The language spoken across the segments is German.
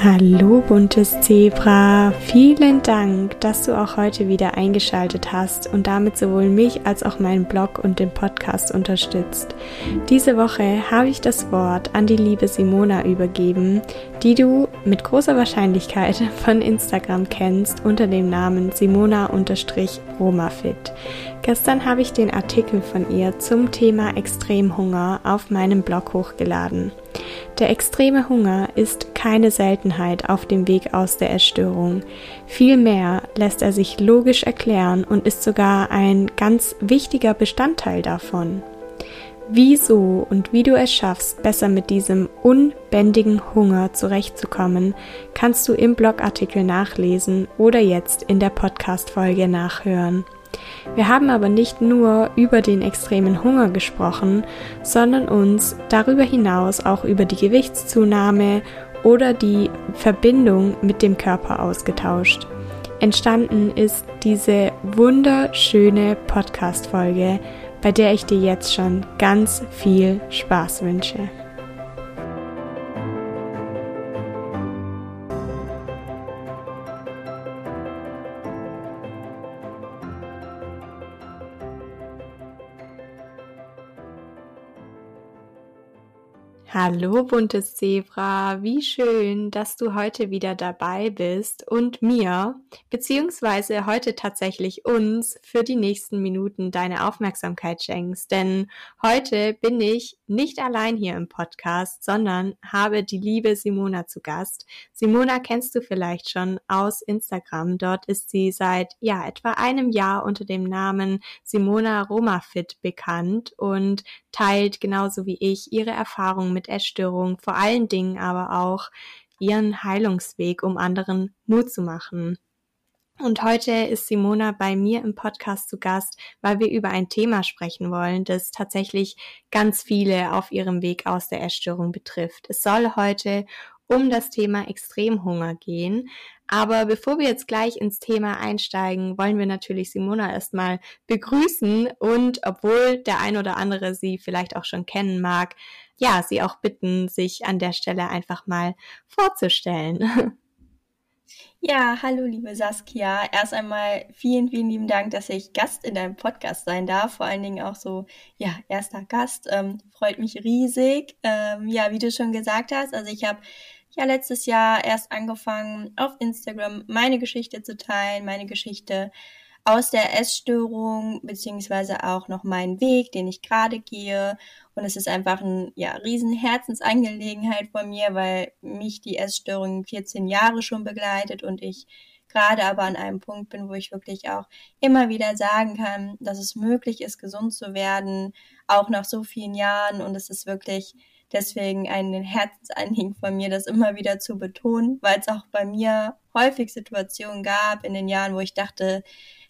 Hallo buntes Zebra, vielen Dank, dass du auch heute wieder eingeschaltet hast und damit sowohl mich als auch meinen Blog und den Podcast unterstützt. Diese Woche habe ich das Wort an die liebe Simona übergeben, die du mit großer Wahrscheinlichkeit von Instagram kennst unter dem Namen Simona-Romafit. Gestern habe ich den Artikel von ihr zum Thema Extremhunger auf meinem Blog hochgeladen. Der extreme Hunger ist keine Seltenheit auf dem Weg aus der Essstörung. Vielmehr lässt er sich logisch erklären und ist sogar ein ganz wichtiger Bestandteil davon. Wieso und wie du es schaffst, besser mit diesem unbändigen Hunger zurechtzukommen, kannst du im Blogartikel nachlesen oder jetzt in der Podcast-Folge nachhören. Wir haben aber nicht nur über den extremen Hunger gesprochen, sondern uns darüber hinaus auch über die Gewichtszunahme oder die Verbindung mit dem Körper ausgetauscht. Entstanden ist diese wunderschöne Podcast-Folge, bei der ich dir jetzt schon ganz viel Spaß wünsche. Hallo buntes Zebra, wie schön, dass du heute wieder dabei bist und mir, beziehungsweise heute tatsächlich uns, für die nächsten Minuten deine Aufmerksamkeit schenkst. Denn heute bin ich nicht allein hier im Podcast, sondern habe die liebe Simona zu Gast. Simona kennst du vielleicht schon aus Instagram. Dort ist sie seit ja etwa einem Jahr unter dem Namen Simona Romafit bekannt und teilt genauso wie ich ihre Erfahrungen mit Essstörungen, vor allen Dingen aber auch ihren Heilungsweg, um anderen Mut zu machen. Und heute ist Simona bei mir im Podcast zu Gast, weil wir über ein Thema sprechen wollen, das tatsächlich ganz viele auf ihrem Weg aus der Essstörung betrifft. Es soll heute um das Thema Extremhunger gehen. Aber bevor wir jetzt gleich ins Thema einsteigen, wollen wir natürlich Simona erstmal begrüßen und obwohl der ein oder andere sie vielleicht auch schon kennen mag, ja, sie auch bitten, sich an der Stelle einfach mal vorzustellen. Ja, hallo liebe Saskia. Erst einmal vielen, vielen lieben Dank, dass ich Gast in deinem Podcast sein darf. Vor allen Dingen auch so, ja, erster Gast. Ähm, freut mich riesig. Ähm, ja, wie du schon gesagt hast, also ich habe ja letztes Jahr erst angefangen, auf Instagram meine Geschichte zu teilen, meine Geschichte aus der Essstörung, beziehungsweise auch noch meinen Weg, den ich gerade gehe. Und es ist einfach ein ja, riesen Herzensangelegenheit von mir, weil mich die Essstörung 14 Jahre schon begleitet und ich gerade aber an einem Punkt bin, wo ich wirklich auch immer wieder sagen kann, dass es möglich ist, gesund zu werden, auch nach so vielen Jahren. Und es ist wirklich deswegen ein Herzensanliegen von mir, das immer wieder zu betonen, weil es auch bei mir häufig Situationen gab in den Jahren, wo ich dachte,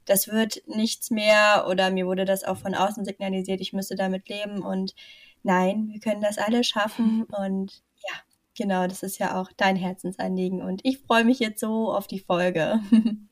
das wird nichts mehr oder mir wurde das auch von außen signalisiert, ich müsste damit leben. Und nein, wir können das alle schaffen. Und ja, genau, das ist ja auch dein Herzensanliegen. Und ich freue mich jetzt so auf die Folge.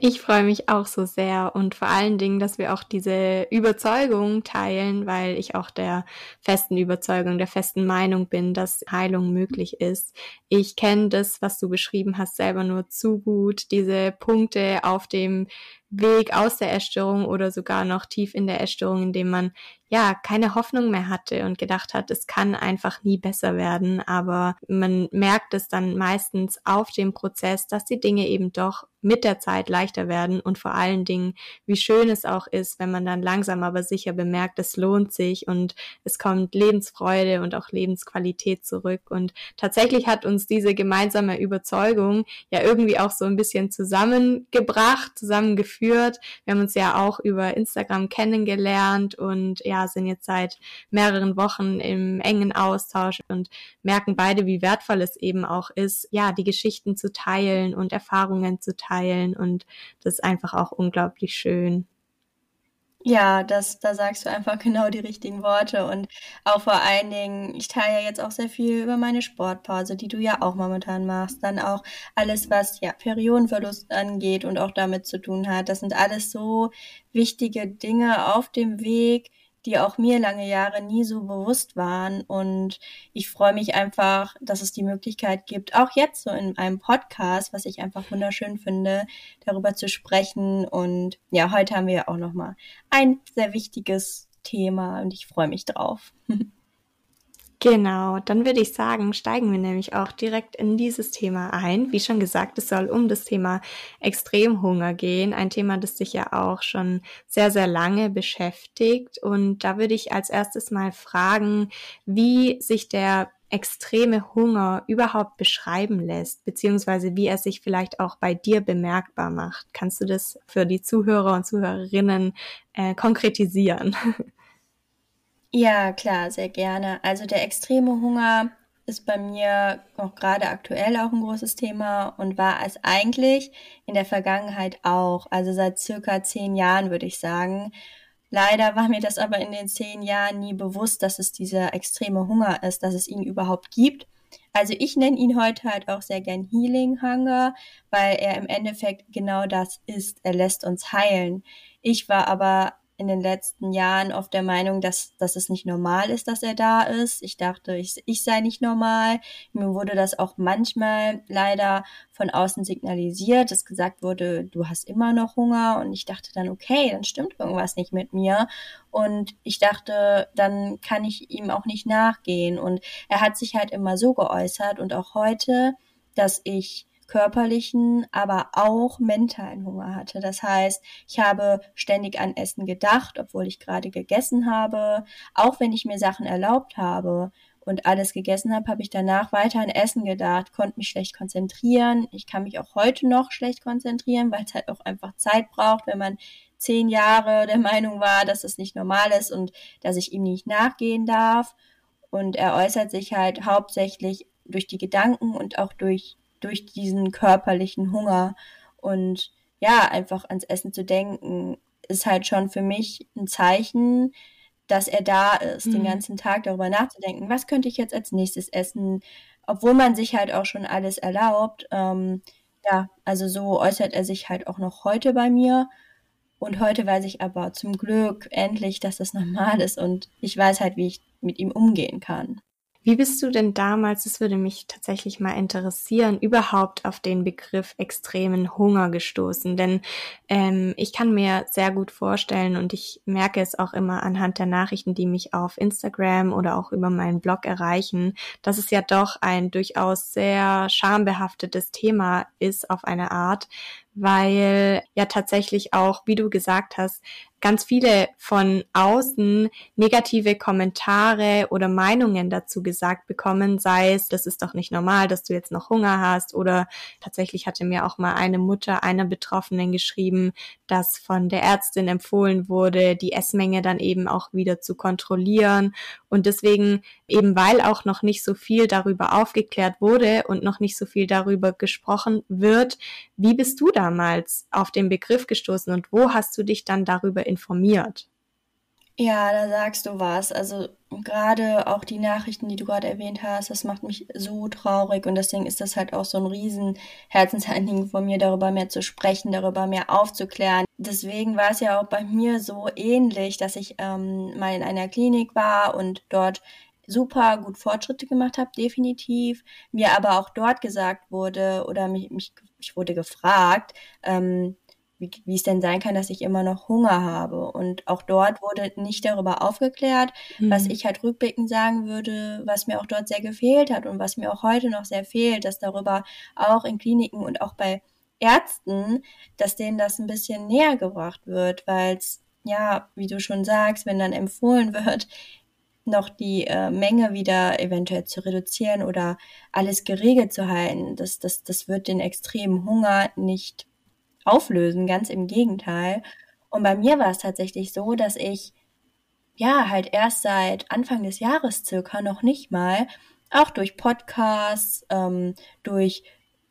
Ich freue mich auch so sehr und vor allen Dingen, dass wir auch diese Überzeugung teilen, weil ich auch der festen Überzeugung, der festen Meinung bin, dass Heilung möglich ist. Ich kenne das, was du beschrieben hast, selber nur zu gut. Diese Punkte auf dem Weg aus der Essstörung oder sogar noch tief in der Essstörung, in dem man ja keine Hoffnung mehr hatte und gedacht hat, es kann einfach nie besser werden. Aber man merkt es dann meistens auf dem Prozess, dass die Dinge eben doch mit der Zeit leichter werden und vor allen Dingen, wie schön es auch ist, wenn man dann langsam aber sicher bemerkt, es lohnt sich und es kommt Lebensfreude und auch Lebensqualität zurück. Und tatsächlich hat uns diese gemeinsame Überzeugung ja irgendwie auch so ein bisschen zusammengebracht, zusammengeführt. Wir haben uns ja auch über Instagram kennengelernt und ja, sind jetzt seit mehreren Wochen im engen Austausch und merken beide, wie wertvoll es eben auch ist, ja, die Geschichten zu teilen und Erfahrungen zu teilen und das ist einfach auch unglaublich schön. Ja, das, da sagst du einfach genau die richtigen Worte und auch vor allen Dingen, ich teile ja jetzt auch sehr viel über meine Sportpause, die du ja auch momentan machst, dann auch alles, was ja Periodenverlust angeht und auch damit zu tun hat. Das sind alles so wichtige Dinge auf dem Weg, die auch mir lange Jahre nie so bewusst waren. Und ich freue mich einfach, dass es die Möglichkeit gibt, auch jetzt so in einem Podcast, was ich einfach wunderschön finde, darüber zu sprechen. Und ja, heute haben wir ja auch nochmal ein sehr wichtiges Thema und ich freue mich drauf. Genau, dann würde ich sagen, steigen wir nämlich auch direkt in dieses Thema ein. Wie schon gesagt, es soll um das Thema Extremhunger gehen, ein Thema, das sich ja auch schon sehr, sehr lange beschäftigt. Und da würde ich als erstes mal fragen, wie sich der extreme Hunger überhaupt beschreiben lässt, beziehungsweise wie er sich vielleicht auch bei dir bemerkbar macht. Kannst du das für die Zuhörer und Zuhörerinnen äh, konkretisieren? Ja, klar, sehr gerne. Also der extreme Hunger ist bei mir auch gerade aktuell auch ein großes Thema und war es eigentlich in der Vergangenheit auch, also seit circa zehn Jahren würde ich sagen. Leider war mir das aber in den zehn Jahren nie bewusst, dass es dieser extreme Hunger ist, dass es ihn überhaupt gibt. Also ich nenne ihn heute halt auch sehr gern Healing Hunger, weil er im Endeffekt genau das ist. Er lässt uns heilen. Ich war aber in den letzten Jahren oft der Meinung, dass, dass es nicht normal ist, dass er da ist. Ich dachte, ich, ich sei nicht normal. Mir wurde das auch manchmal leider von außen signalisiert, dass gesagt wurde, du hast immer noch Hunger. Und ich dachte dann, okay, dann stimmt irgendwas nicht mit mir. Und ich dachte, dann kann ich ihm auch nicht nachgehen. Und er hat sich halt immer so geäußert und auch heute, dass ich körperlichen, aber auch mentalen Hunger hatte. Das heißt, ich habe ständig an Essen gedacht, obwohl ich gerade gegessen habe. Auch wenn ich mir Sachen erlaubt habe und alles gegessen habe, habe ich danach weiter an Essen gedacht, konnte mich schlecht konzentrieren. Ich kann mich auch heute noch schlecht konzentrieren, weil es halt auch einfach Zeit braucht, wenn man zehn Jahre der Meinung war, dass es nicht normal ist und dass ich ihm nicht nachgehen darf. Und er äußert sich halt hauptsächlich durch die Gedanken und auch durch durch diesen körperlichen Hunger. Und ja, einfach ans Essen zu denken, ist halt schon für mich ein Zeichen, dass er da ist, mhm. den ganzen Tag darüber nachzudenken, was könnte ich jetzt als nächstes essen, obwohl man sich halt auch schon alles erlaubt. Ähm, ja, also so äußert er sich halt auch noch heute bei mir. Und heute weiß ich aber zum Glück endlich, dass das normal ist und ich weiß halt, wie ich mit ihm umgehen kann. Wie bist du denn damals, das würde mich tatsächlich mal interessieren, überhaupt auf den Begriff extremen Hunger gestoßen? Denn ähm, ich kann mir sehr gut vorstellen und ich merke es auch immer anhand der Nachrichten, die mich auf Instagram oder auch über meinen Blog erreichen, dass es ja doch ein durchaus sehr schambehaftetes Thema ist auf eine Art, weil ja tatsächlich auch, wie du gesagt hast, ganz viele von außen negative Kommentare oder Meinungen dazu gesagt bekommen, sei es, das ist doch nicht normal, dass du jetzt noch Hunger hast oder tatsächlich hatte mir auch mal eine Mutter einer Betroffenen geschrieben, dass von der Ärztin empfohlen wurde, die Essmenge dann eben auch wieder zu kontrollieren und deswegen eben weil auch noch nicht so viel darüber aufgeklärt wurde und noch nicht so viel darüber gesprochen wird, wie bist du damals auf den Begriff gestoßen und wo hast du dich dann darüber informiert? Ja, da sagst du was. Also gerade auch die Nachrichten, die du gerade erwähnt hast, das macht mich so traurig und deswegen ist das halt auch so ein riesen Herzensanliegen von mir, darüber mehr zu sprechen, darüber mehr aufzuklären. Deswegen war es ja auch bei mir so ähnlich, dass ich ähm, mal in einer Klinik war und dort super gut Fortschritte gemacht habe, definitiv. Mir aber auch dort gesagt wurde oder mich, mich ich wurde gefragt, ähm, wie, wie es denn sein kann, dass ich immer noch Hunger habe. Und auch dort wurde nicht darüber aufgeklärt, mhm. was ich halt rückblickend sagen würde, was mir auch dort sehr gefehlt hat und was mir auch heute noch sehr fehlt, dass darüber auch in Kliniken und auch bei Ärzten, dass denen das ein bisschen näher gebracht wird, weil es, ja, wie du schon sagst, wenn dann empfohlen wird, noch die äh, Menge wieder eventuell zu reduzieren oder alles geregelt zu halten, das, das, das wird den extremen Hunger nicht auflösen, ganz im Gegenteil. Und bei mir war es tatsächlich so, dass ich ja halt erst seit Anfang des Jahres circa noch nicht mal, auch durch Podcasts, ähm, durch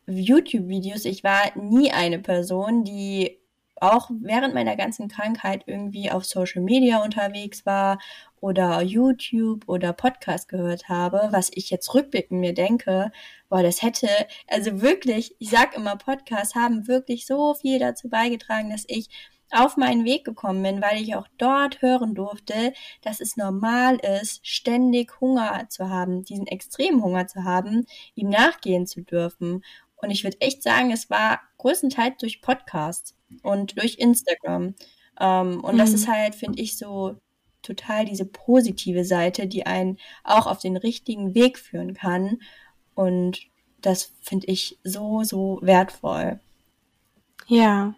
YouTube-Videos, ich war nie eine Person, die auch während meiner ganzen Krankheit irgendwie auf Social Media unterwegs war oder YouTube oder Podcast gehört habe, was ich jetzt rückblickend mir denke, boah, das hätte, also wirklich, ich sag immer, Podcasts haben wirklich so viel dazu beigetragen, dass ich auf meinen Weg gekommen bin, weil ich auch dort hören durfte, dass es normal ist, ständig Hunger zu haben, diesen extremen Hunger zu haben, ihm nachgehen zu dürfen. Und ich würde echt sagen, es war größtenteils durch Podcasts und durch Instagram. Ähm, und mhm. das ist halt, finde ich, so total diese positive Seite, die einen auch auf den richtigen Weg führen kann. Und das finde ich so, so wertvoll. Ja,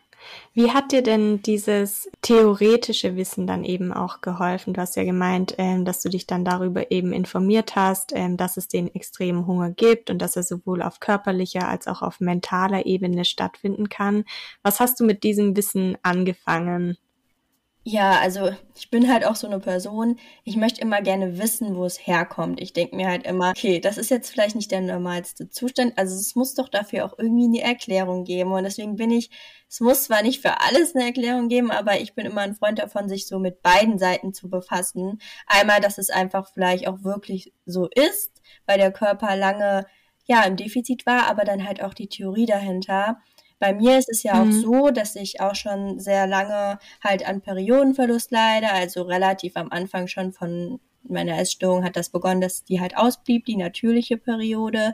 wie hat dir denn dieses theoretische Wissen dann eben auch geholfen? Du hast ja gemeint, ähm, dass du dich dann darüber eben informiert hast, ähm, dass es den extremen Hunger gibt und dass er sowohl auf körperlicher als auch auf mentaler Ebene stattfinden kann. Was hast du mit diesem Wissen angefangen? Ja, also ich bin halt auch so eine Person, ich möchte immer gerne wissen, wo es herkommt. Ich denke mir halt immer, okay, das ist jetzt vielleicht nicht der normalste Zustand, also es muss doch dafür auch irgendwie eine Erklärung geben. Und deswegen bin ich, es muss zwar nicht für alles eine Erklärung geben, aber ich bin immer ein Freund davon, sich so mit beiden Seiten zu befassen. Einmal, dass es einfach vielleicht auch wirklich so ist, weil der Körper lange ja im Defizit war, aber dann halt auch die Theorie dahinter. Bei mir ist es ja mhm. auch so, dass ich auch schon sehr lange halt an Periodenverlust leide, also relativ am Anfang schon von meiner Essstörung hat das begonnen, dass die halt ausblieb, die natürliche Periode.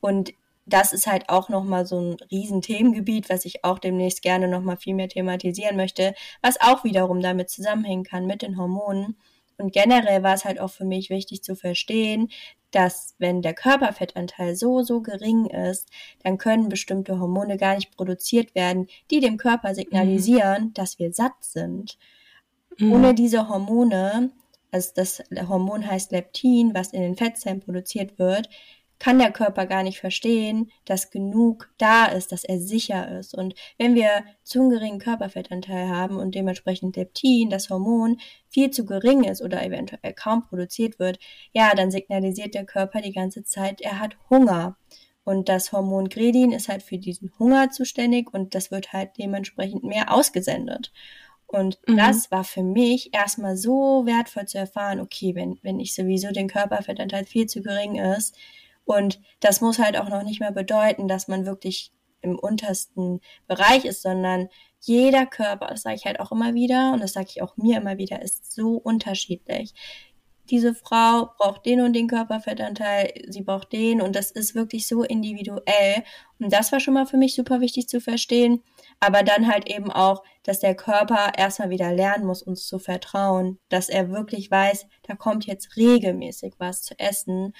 Und das ist halt auch nochmal so ein riesen Themengebiet, was ich auch demnächst gerne nochmal viel mehr thematisieren möchte, was auch wiederum damit zusammenhängen kann mit den Hormonen. Und generell war es halt auch für mich wichtig zu verstehen, dass wenn der Körperfettanteil so, so gering ist, dann können bestimmte Hormone gar nicht produziert werden, die dem Körper signalisieren, mhm. dass wir satt sind. Mhm. Ohne diese Hormone, also das Hormon heißt Leptin, was in den Fettzellen produziert wird, kann der Körper gar nicht verstehen, dass genug da ist, dass er sicher ist. Und wenn wir zu einen geringen Körperfettanteil haben und dementsprechend Leptin, das Hormon, viel zu gering ist oder eventuell kaum produziert wird, ja, dann signalisiert der Körper die ganze Zeit, er hat Hunger. Und das Hormon Gredin ist halt für diesen Hunger zuständig und das wird halt dementsprechend mehr ausgesendet. Und mhm. das war für mich erstmal so wertvoll zu erfahren, okay, wenn, wenn ich sowieso den Körperfettanteil viel zu gering ist, und das muss halt auch noch nicht mehr bedeuten, dass man wirklich im untersten Bereich ist, sondern jeder Körper, das sage ich halt auch immer wieder und das sage ich auch mir immer wieder, ist so unterschiedlich. Diese Frau braucht den und den Körperfettanteil, sie braucht den und das ist wirklich so individuell. Und das war schon mal für mich super wichtig zu verstehen. Aber dann halt eben auch, dass der Körper erstmal wieder lernen muss, uns zu vertrauen, dass er wirklich weiß, da kommt jetzt regelmäßig was zu essen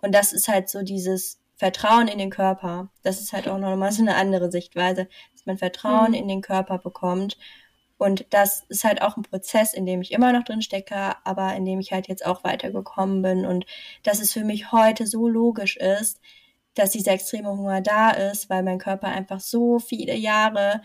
und das ist halt so dieses Vertrauen in den Körper. Das ist halt auch nochmal so eine andere Sichtweise, dass man Vertrauen mhm. in den Körper bekommt. Und das ist halt auch ein Prozess, in dem ich immer noch drin stecke, aber in dem ich halt jetzt auch weitergekommen bin. Und dass es für mich heute so logisch ist, dass dieser extreme Hunger da ist, weil mein Körper einfach so viele Jahre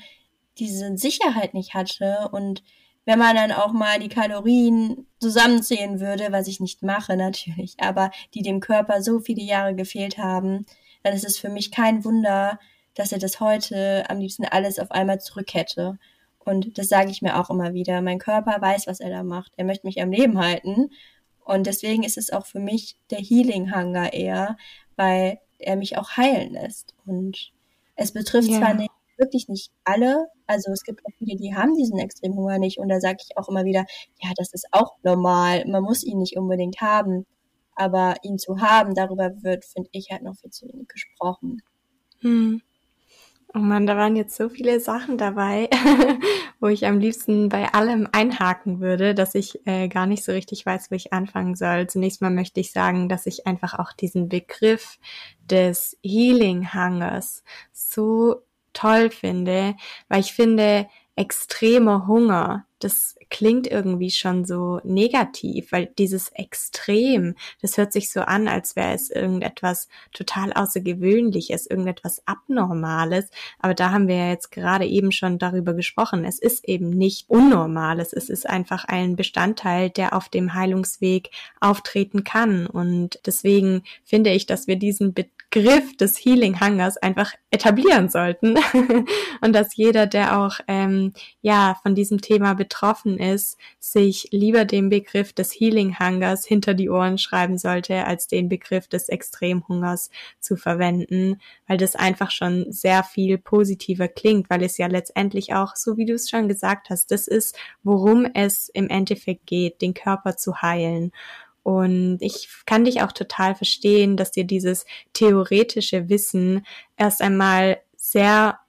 diese Sicherheit nicht hatte und wenn man dann auch mal die Kalorien zusammenzählen würde, was ich nicht mache natürlich, aber die dem Körper so viele Jahre gefehlt haben, dann ist es für mich kein Wunder, dass er das heute am liebsten alles auf einmal zurück hätte. Und das sage ich mir auch immer wieder. Mein Körper weiß, was er da macht. Er möchte mich am Leben halten. Und deswegen ist es auch für mich der Healing-Hunger eher, weil er mich auch heilen lässt. Und es betrifft ja. zwar nicht wirklich nicht alle. Also es gibt auch viele, die haben diesen Extremhunger nicht. Und da sage ich auch immer wieder, ja, das ist auch normal. Man muss ihn nicht unbedingt haben. Aber ihn zu haben, darüber wird, finde ich, halt noch viel zu wenig gesprochen. Hm. Oh man, da waren jetzt so viele Sachen dabei, wo ich am liebsten bei allem einhaken würde, dass ich äh, gar nicht so richtig weiß, wo ich anfangen soll. Zunächst mal möchte ich sagen, dass ich einfach auch diesen Begriff des Healing Hungers so toll finde, weil ich finde, extremer Hunger, das klingt irgendwie schon so negativ, weil dieses Extrem, das hört sich so an, als wäre es irgendetwas total Außergewöhnliches, irgendetwas Abnormales. Aber da haben wir ja jetzt gerade eben schon darüber gesprochen. Es ist eben nicht Unnormales. Es ist einfach ein Bestandteil, der auf dem Heilungsweg auftreten kann. Und deswegen finde ich, dass wir diesen Begriff des Healing Hungers einfach etablieren sollten und dass jeder, der auch ähm, ja von diesem Thema betroffen ist, sich lieber den Begriff des Healing Hungers hinter die Ohren schreiben sollte, als den Begriff des Extremhungers zu verwenden, weil das einfach schon sehr viel positiver klingt, weil es ja letztendlich auch, so wie du es schon gesagt hast, das ist, worum es im Endeffekt geht, den Körper zu heilen. Und ich kann dich auch total verstehen, dass dir dieses theoretische Wissen erst einmal sehr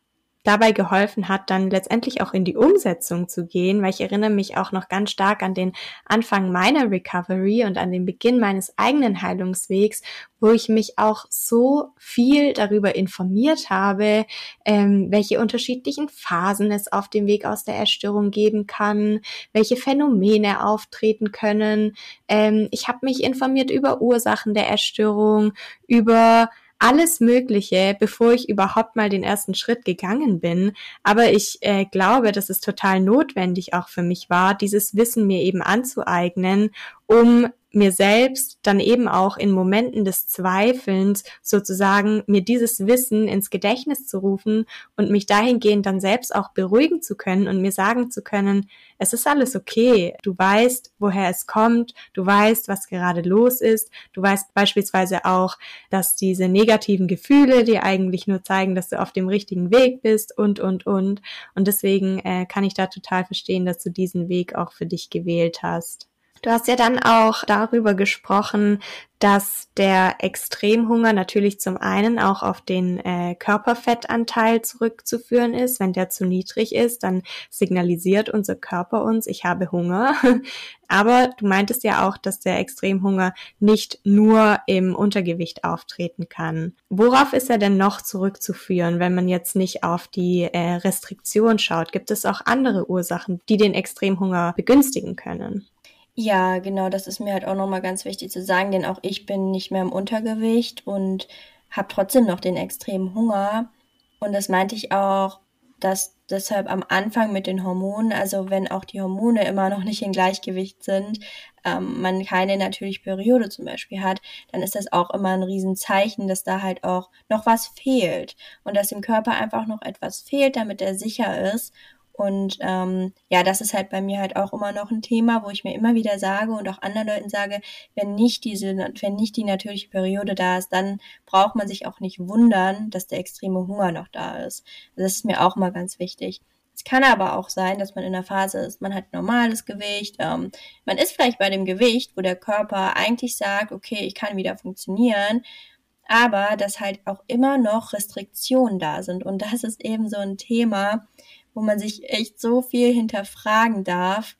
dabei geholfen hat, dann letztendlich auch in die Umsetzung zu gehen, weil ich erinnere mich auch noch ganz stark an den Anfang meiner Recovery und an den Beginn meines eigenen Heilungswegs, wo ich mich auch so viel darüber informiert habe, ähm, welche unterschiedlichen Phasen es auf dem Weg aus der Erstörung geben kann, welche Phänomene auftreten können. Ähm, ich habe mich informiert über Ursachen der Erstörung, über alles Mögliche, bevor ich überhaupt mal den ersten Schritt gegangen bin. Aber ich äh, glaube, dass es total notwendig auch für mich war, dieses Wissen mir eben anzueignen, um mir selbst dann eben auch in Momenten des Zweifelns sozusagen mir dieses Wissen ins Gedächtnis zu rufen und mich dahingehend dann selbst auch beruhigen zu können und mir sagen zu können, es ist alles okay. Du weißt, woher es kommt. Du weißt, was gerade los ist. Du weißt beispielsweise auch, dass diese negativen Gefühle dir eigentlich nur zeigen, dass du auf dem richtigen Weg bist und, und, und. Und deswegen äh, kann ich da total verstehen, dass du diesen Weg auch für dich gewählt hast. Du hast ja dann auch darüber gesprochen, dass der Extremhunger natürlich zum einen auch auf den äh, Körperfettanteil zurückzuführen ist. Wenn der zu niedrig ist, dann signalisiert unser Körper uns, ich habe Hunger. Aber du meintest ja auch, dass der Extremhunger nicht nur im Untergewicht auftreten kann. Worauf ist er denn noch zurückzuführen, wenn man jetzt nicht auf die äh, Restriktion schaut? Gibt es auch andere Ursachen, die den Extremhunger begünstigen können? Ja, genau, das ist mir halt auch nochmal ganz wichtig zu sagen, denn auch ich bin nicht mehr im Untergewicht und habe trotzdem noch den extremen Hunger. Und das meinte ich auch, dass deshalb am Anfang mit den Hormonen, also wenn auch die Hormone immer noch nicht in Gleichgewicht sind, ähm, man keine natürliche Periode zum Beispiel hat, dann ist das auch immer ein Riesenzeichen, dass da halt auch noch was fehlt und dass dem Körper einfach noch etwas fehlt, damit er sicher ist und ähm, ja, das ist halt bei mir halt auch immer noch ein Thema, wo ich mir immer wieder sage und auch anderen Leuten sage, wenn nicht diese, wenn nicht die natürliche Periode da ist, dann braucht man sich auch nicht wundern, dass der extreme Hunger noch da ist. Also das ist mir auch mal ganz wichtig. Es kann aber auch sein, dass man in der Phase ist, man hat normales Gewicht, ähm, man ist vielleicht bei dem Gewicht, wo der Körper eigentlich sagt, okay, ich kann wieder funktionieren, aber dass halt auch immer noch Restriktionen da sind. Und das ist eben so ein Thema, wo man sich echt so viel hinterfragen darf,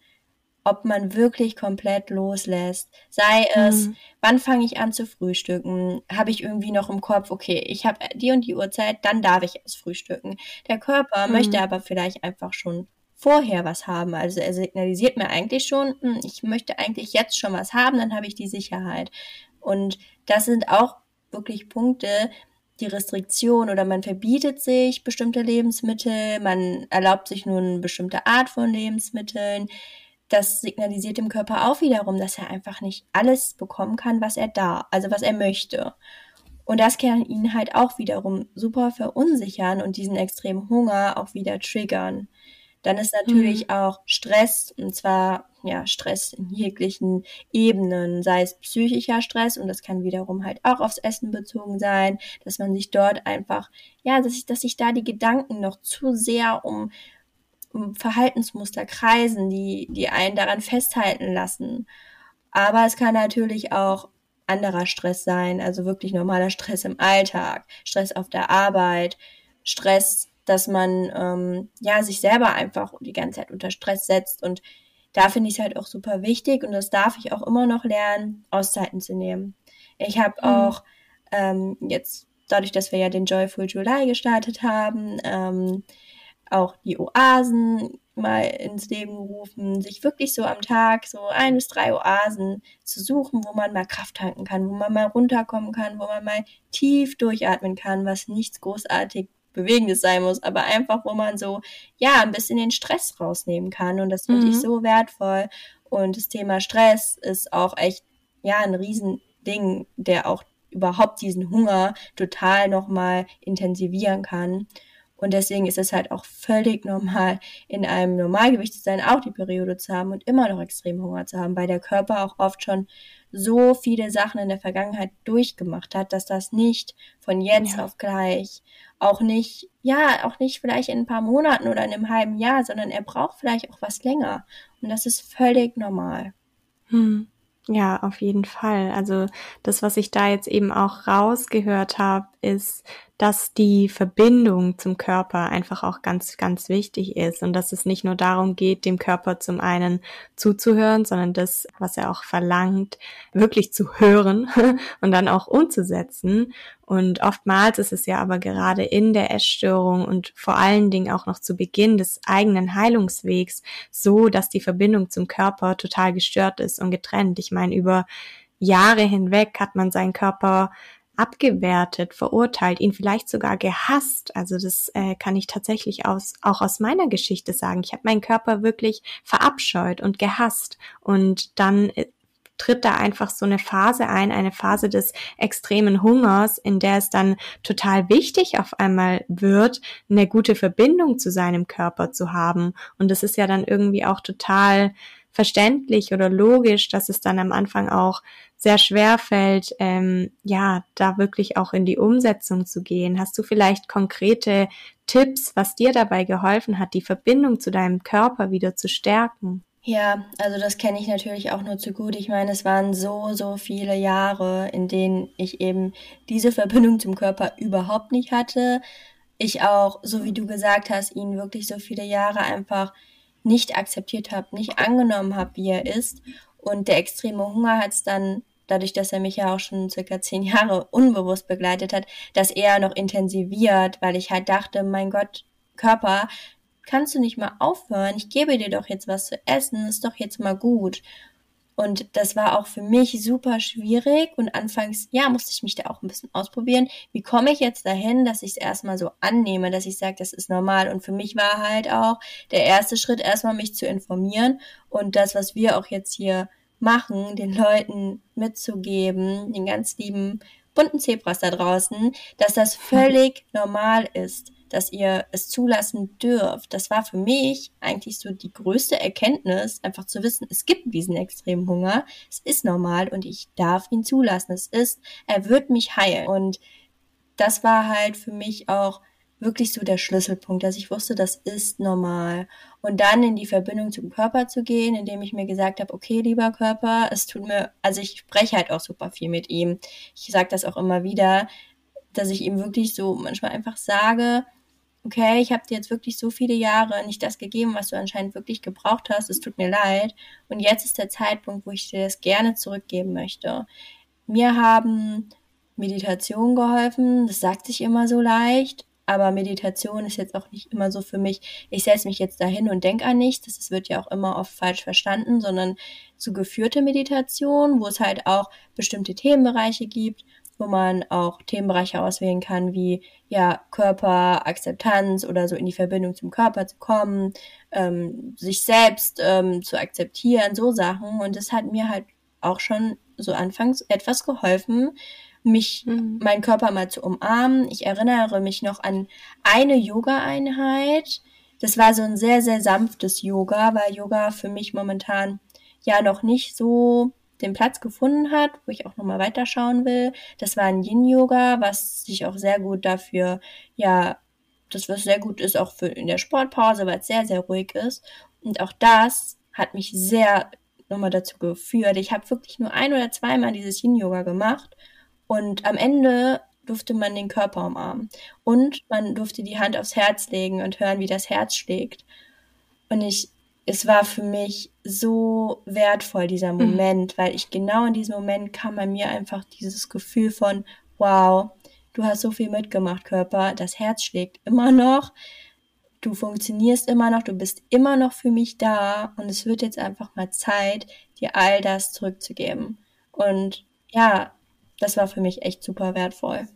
ob man wirklich komplett loslässt. Sei es, mhm. wann fange ich an zu frühstücken? Habe ich irgendwie noch im Kopf, okay, ich habe die und die Uhrzeit, dann darf ich erst frühstücken. Der Körper mhm. möchte aber vielleicht einfach schon vorher was haben. Also er signalisiert mir eigentlich schon, hm, ich möchte eigentlich jetzt schon was haben, dann habe ich die Sicherheit. Und das sind auch wirklich Punkte, die Restriktion oder man verbietet sich bestimmte Lebensmittel, man erlaubt sich nur eine bestimmte Art von Lebensmitteln. Das signalisiert dem Körper auch wiederum, dass er einfach nicht alles bekommen kann, was er da, also was er möchte. Und das kann ihn halt auch wiederum super verunsichern und diesen extremen Hunger auch wieder triggern. Dann ist natürlich mhm. auch Stress, und zwar ja, Stress in jeglichen Ebenen, sei es psychischer Stress und das kann wiederum halt auch aufs Essen bezogen sein, dass man sich dort einfach, ja, dass sich, dass sich da die Gedanken noch zu sehr um, um Verhaltensmuster kreisen, die, die einen daran festhalten lassen. Aber es kann natürlich auch anderer Stress sein, also wirklich normaler Stress im Alltag, Stress auf der Arbeit, Stress dass man ähm, ja sich selber einfach die ganze Zeit unter Stress setzt und da finde ich es halt auch super wichtig und das darf ich auch immer noch lernen, Auszeiten zu nehmen. Ich habe mhm. auch ähm, jetzt dadurch, dass wir ja den Joyful July gestartet haben, ähm, auch die Oasen mal ins Leben gerufen, sich wirklich so am Tag so ein bis drei Oasen zu suchen, wo man mal Kraft tanken kann, wo man mal runterkommen kann, wo man mal tief durchatmen kann, was nichts großartig Bewegendes sein muss, aber einfach, wo man so, ja, ein bisschen den Stress rausnehmen kann. Und das finde mhm. ich so wertvoll. Und das Thema Stress ist auch echt, ja, ein Riesending, der auch überhaupt diesen Hunger total nochmal intensivieren kann. Und deswegen ist es halt auch völlig normal, in einem Normalgewicht zu sein, auch die Periode zu haben und immer noch extrem Hunger zu haben, weil der Körper auch oft schon so viele Sachen in der Vergangenheit durchgemacht hat, dass das nicht von jetzt ja. auf gleich, auch nicht, ja, auch nicht vielleicht in ein paar Monaten oder in einem halben Jahr, sondern er braucht vielleicht auch was länger. Und das ist völlig normal. Hm. Ja, auf jeden Fall. Also das, was ich da jetzt eben auch rausgehört habe, ist, dass die Verbindung zum Körper einfach auch ganz, ganz wichtig ist und dass es nicht nur darum geht, dem Körper zum einen zuzuhören, sondern das, was er auch verlangt, wirklich zu hören und dann auch umzusetzen. Und oftmals ist es ja aber gerade in der Essstörung und vor allen Dingen auch noch zu Beginn des eigenen Heilungswegs so, dass die Verbindung zum Körper total gestört ist und getrennt. Ich meine, über Jahre hinweg hat man seinen Körper abgewertet, verurteilt, ihn vielleicht sogar gehasst. Also das äh, kann ich tatsächlich aus, auch aus meiner Geschichte sagen. Ich habe meinen Körper wirklich verabscheut und gehasst. Und dann äh, tritt da einfach so eine Phase ein, eine Phase des extremen Hungers, in der es dann total wichtig auf einmal wird, eine gute Verbindung zu seinem Körper zu haben. Und das ist ja dann irgendwie auch total verständlich oder logisch, dass es dann am Anfang auch sehr schwer fällt, ähm, ja, da wirklich auch in die Umsetzung zu gehen. Hast du vielleicht konkrete Tipps, was dir dabei geholfen hat, die Verbindung zu deinem Körper wieder zu stärken? Ja, also das kenne ich natürlich auch nur zu gut. Ich meine, es waren so, so viele Jahre, in denen ich eben diese Verbindung zum Körper überhaupt nicht hatte. Ich auch, so wie du gesagt hast, ihn wirklich so viele Jahre einfach nicht akzeptiert habe, nicht angenommen habe, wie er ist. Und der extreme Hunger hat es dann, dadurch, dass er mich ja auch schon circa zehn Jahre unbewusst begleitet hat, das eher noch intensiviert, weil ich halt dachte, mein Gott, Körper, kannst du nicht mal aufhören? Ich gebe dir doch jetzt was zu essen, ist doch jetzt mal gut. Und das war auch für mich super schwierig und anfangs, ja, musste ich mich da auch ein bisschen ausprobieren. Wie komme ich jetzt dahin, dass ich es erstmal so annehme, dass ich sage, das ist normal. Und für mich war halt auch der erste Schritt, erstmal mich zu informieren und das, was wir auch jetzt hier machen, den Leuten mitzugeben, den ganz lieben bunten Zebras da draußen, dass das völlig normal ist dass ihr es zulassen dürft. Das war für mich eigentlich so die größte Erkenntnis, einfach zu wissen, es gibt diesen extremen Hunger, es ist normal und ich darf ihn zulassen. Es ist, er wird mich heilen. Und das war halt für mich auch wirklich so der Schlüsselpunkt, dass ich wusste, das ist normal. Und dann in die Verbindung zum Körper zu gehen, indem ich mir gesagt habe, okay, lieber Körper, es tut mir, also ich spreche halt auch super viel mit ihm. Ich sage das auch immer wieder, dass ich ihm wirklich so manchmal einfach sage, okay, ich habe dir jetzt wirklich so viele Jahre nicht das gegeben, was du anscheinend wirklich gebraucht hast, es tut mir leid. Und jetzt ist der Zeitpunkt, wo ich dir das gerne zurückgeben möchte. Mir haben Meditation geholfen, das sagt sich immer so leicht, aber Meditation ist jetzt auch nicht immer so für mich, ich setze mich jetzt dahin und denke an nichts, das wird ja auch immer oft falsch verstanden, sondern so geführte Meditation, wo es halt auch bestimmte Themenbereiche gibt wo man auch Themenbereiche auswählen kann, wie ja Körperakzeptanz oder so in die Verbindung zum Körper zu kommen, ähm, sich selbst ähm, zu akzeptieren, so Sachen. Und das hat mir halt auch schon so anfangs etwas geholfen, mich, mhm. meinen Körper mal zu umarmen. Ich erinnere mich noch an eine Yoga-Einheit. Das war so ein sehr, sehr sanftes Yoga, weil Yoga für mich momentan ja noch nicht so den Platz gefunden hat, wo ich auch nochmal weiterschauen will. Das war ein Yin-Yoga, was sich auch sehr gut dafür, ja, das was sehr gut ist, auch für in der Sportpause, weil es sehr, sehr ruhig ist. Und auch das hat mich sehr nochmal dazu geführt. Ich habe wirklich nur ein oder zweimal dieses Yin-Yoga gemacht und am Ende durfte man den Körper umarmen und man durfte die Hand aufs Herz legen und hören, wie das Herz schlägt. Und ich es war für mich so wertvoll, dieser mhm. Moment, mhm. weil ich genau in diesem Moment kam bei mir einfach dieses Gefühl von, wow, du hast so viel mitgemacht, Körper, das Herz schlägt immer noch, du funktionierst immer noch, du bist immer noch für mich da und es wird jetzt einfach mal Zeit, dir all das zurückzugeben. Und ja, das war für mich echt super wertvoll.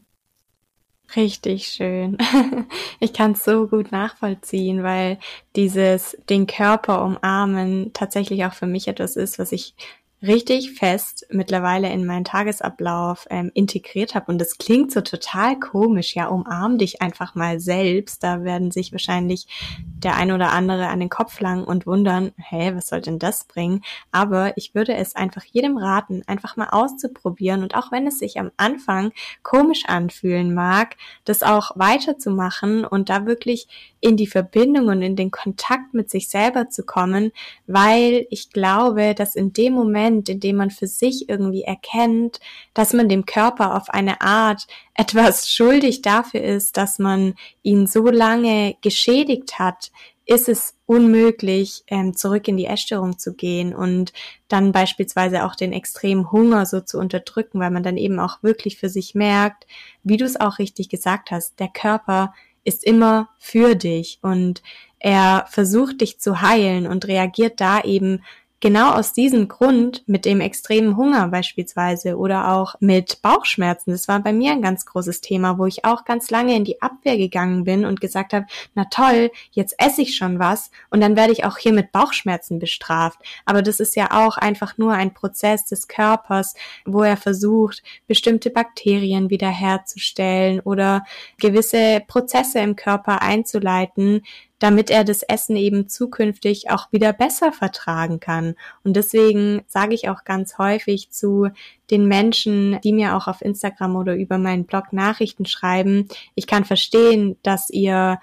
Richtig schön. Ich kann es so gut nachvollziehen, weil dieses den Körper umarmen tatsächlich auch für mich etwas ist, was ich richtig fest mittlerweile in meinen Tagesablauf ähm, integriert habe. Und das klingt so total komisch. Ja, umarm dich einfach mal selbst. Da werden sich wahrscheinlich der ein oder andere an den Kopf langen und wundern, hä, was soll denn das bringen? Aber ich würde es einfach jedem raten, einfach mal auszuprobieren. Und auch wenn es sich am Anfang komisch anfühlen mag, das auch weiterzumachen und da wirklich in die Verbindung und in den Kontakt mit sich selber zu kommen, weil ich glaube, dass in dem Moment, in dem man für sich irgendwie erkennt, dass man dem Körper auf eine Art etwas schuldig dafür ist, dass man ihn so lange geschädigt hat, ist es unmöglich, ähm, zurück in die Essstörung zu gehen und dann beispielsweise auch den extremen Hunger so zu unterdrücken, weil man dann eben auch wirklich für sich merkt, wie du es auch richtig gesagt hast, der Körper ist immer für dich. Und er versucht dich zu heilen und reagiert da eben genau aus diesem Grund mit dem extremen Hunger beispielsweise oder auch mit Bauchschmerzen. Das war bei mir ein ganz großes Thema, wo ich auch ganz lange in die Abwehr gegangen bin und gesagt habe, na toll, jetzt esse ich schon was und dann werde ich auch hier mit Bauchschmerzen bestraft. Aber das ist ja auch einfach nur ein Prozess des Körpers, wo er versucht, bestimmte Bakterien wiederherzustellen oder gewisse Prozesse im Körper einzuleiten, damit er das Essen eben zukünftig auch wieder besser vertragen kann. Und deswegen sage ich auch ganz häufig zu den Menschen, die mir auch auf Instagram oder über meinen Blog Nachrichten schreiben, ich kann verstehen, dass ihr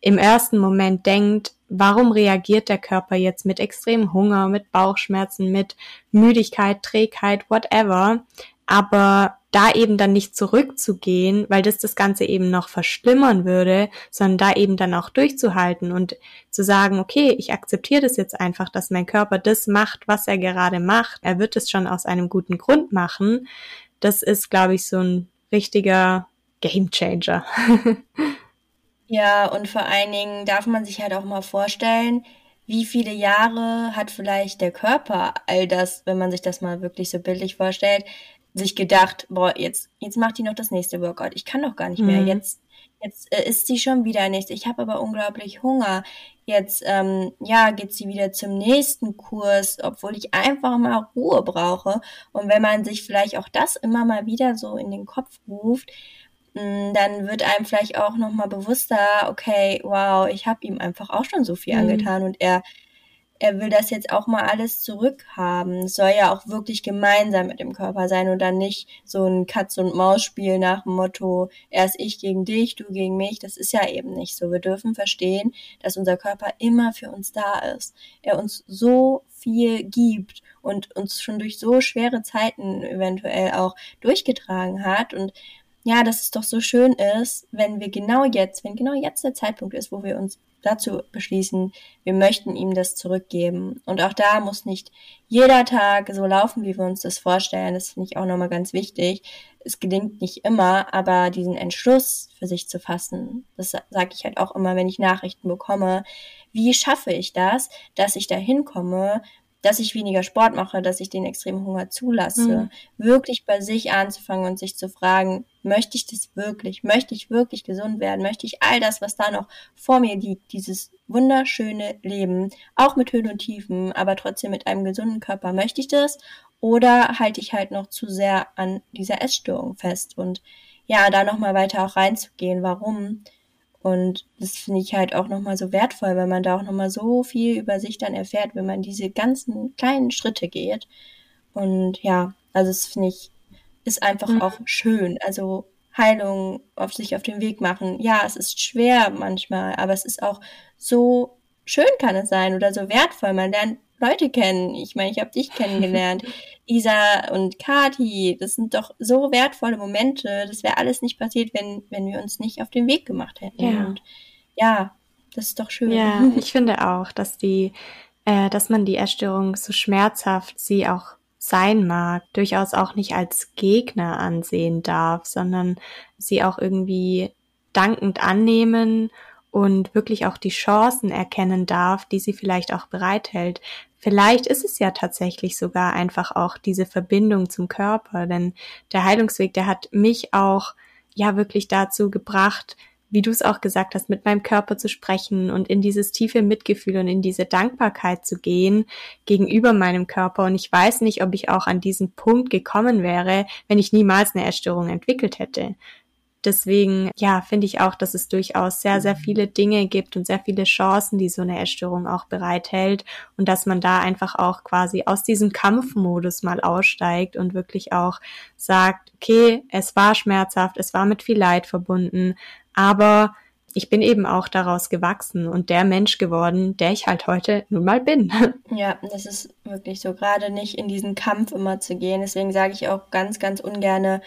im ersten Moment denkt, warum reagiert der Körper jetzt mit extremem Hunger, mit Bauchschmerzen, mit Müdigkeit, Trägheit, whatever. Aber da eben dann nicht zurückzugehen, weil das das Ganze eben noch verschlimmern würde, sondern da eben dann auch durchzuhalten und zu sagen, okay, ich akzeptiere das jetzt einfach, dass mein Körper das macht, was er gerade macht. Er wird es schon aus einem guten Grund machen. Das ist, glaube ich, so ein richtiger Game Changer. ja, und vor allen Dingen darf man sich halt auch mal vorstellen, wie viele Jahre hat vielleicht der Körper all das, wenn man sich das mal wirklich so bildlich vorstellt, sich gedacht, boah, jetzt, jetzt macht die noch das nächste Workout. Ich kann doch gar nicht mehr. Mhm. Jetzt, jetzt äh, isst sie schon wieder nichts. Ich habe aber unglaublich Hunger. Jetzt, ähm, ja, geht sie wieder zum nächsten Kurs, obwohl ich einfach mal Ruhe brauche. Und wenn man sich vielleicht auch das immer mal wieder so in den Kopf ruft, mm, dann wird einem vielleicht auch nochmal bewusster, okay, wow, ich habe ihm einfach auch schon so viel mhm. angetan und er er will das jetzt auch mal alles zurückhaben. Es soll ja auch wirklich gemeinsam mit dem Körper sein und dann nicht so ein Katz- und Maus-Spiel nach dem Motto, erst ich gegen dich, du gegen mich. Das ist ja eben nicht so. Wir dürfen verstehen, dass unser Körper immer für uns da ist. Er uns so viel gibt und uns schon durch so schwere Zeiten eventuell auch durchgetragen hat und ja, dass es doch so schön ist, wenn wir genau jetzt, wenn genau jetzt der Zeitpunkt ist, wo wir uns dazu beschließen, wir möchten ihm das zurückgeben. Und auch da muss nicht jeder Tag so laufen, wie wir uns das vorstellen. Das finde ich auch nochmal ganz wichtig. Es gelingt nicht immer, aber diesen Entschluss für sich zu fassen, das sage ich halt auch immer, wenn ich Nachrichten bekomme. Wie schaffe ich das, dass ich da hinkomme, dass ich weniger Sport mache, dass ich den extremen Hunger zulasse, mhm. wirklich bei sich anzufangen und sich zu fragen, möchte ich das wirklich? Möchte ich wirklich gesund werden? Möchte ich all das, was da noch vor mir liegt, dieses wunderschöne Leben, auch mit Höhen und Tiefen, aber trotzdem mit einem gesunden Körper, möchte ich das? Oder halte ich halt noch zu sehr an dieser Essstörung fest? Und ja, da nochmal weiter auch reinzugehen, warum und das finde ich halt auch nochmal so wertvoll, weil man da auch nochmal so viel über sich dann erfährt, wenn man diese ganzen kleinen Schritte geht. Und ja, also das finde ich, ist einfach mhm. auch schön. Also Heilung auf sich auf den Weg machen. Ja, es ist schwer manchmal, aber es ist auch so schön kann es sein oder so wertvoll. Man lernt Leute kennen. Ich meine, ich habe dich kennengelernt. Isa und Kati, das sind doch so wertvolle Momente. Das wäre alles nicht passiert, wenn, wenn wir uns nicht auf den Weg gemacht hätten. Ja. Und ja, das ist doch schön. Ja, ich finde auch, dass die, äh, dass man die Erstörung so schmerzhaft sie auch sein mag, durchaus auch nicht als Gegner ansehen darf, sondern sie auch irgendwie dankend annehmen und wirklich auch die Chancen erkennen darf, die sie vielleicht auch bereithält. Vielleicht ist es ja tatsächlich sogar einfach auch diese Verbindung zum Körper, denn der Heilungsweg, der hat mich auch ja wirklich dazu gebracht, wie du es auch gesagt hast, mit meinem Körper zu sprechen und in dieses tiefe Mitgefühl und in diese Dankbarkeit zu gehen gegenüber meinem Körper. Und ich weiß nicht, ob ich auch an diesen Punkt gekommen wäre, wenn ich niemals eine Essstörung entwickelt hätte. Deswegen, ja, finde ich auch, dass es durchaus sehr, sehr viele Dinge gibt und sehr viele Chancen, die so eine Essstörung auch bereithält und dass man da einfach auch quasi aus diesem Kampfmodus mal aussteigt und wirklich auch sagt, okay, es war schmerzhaft, es war mit viel Leid verbunden, aber ich bin eben auch daraus gewachsen und der Mensch geworden, der ich halt heute nun mal bin. Ja, das ist wirklich so, gerade nicht in diesen Kampf immer zu gehen. Deswegen sage ich auch ganz, ganz ungerne,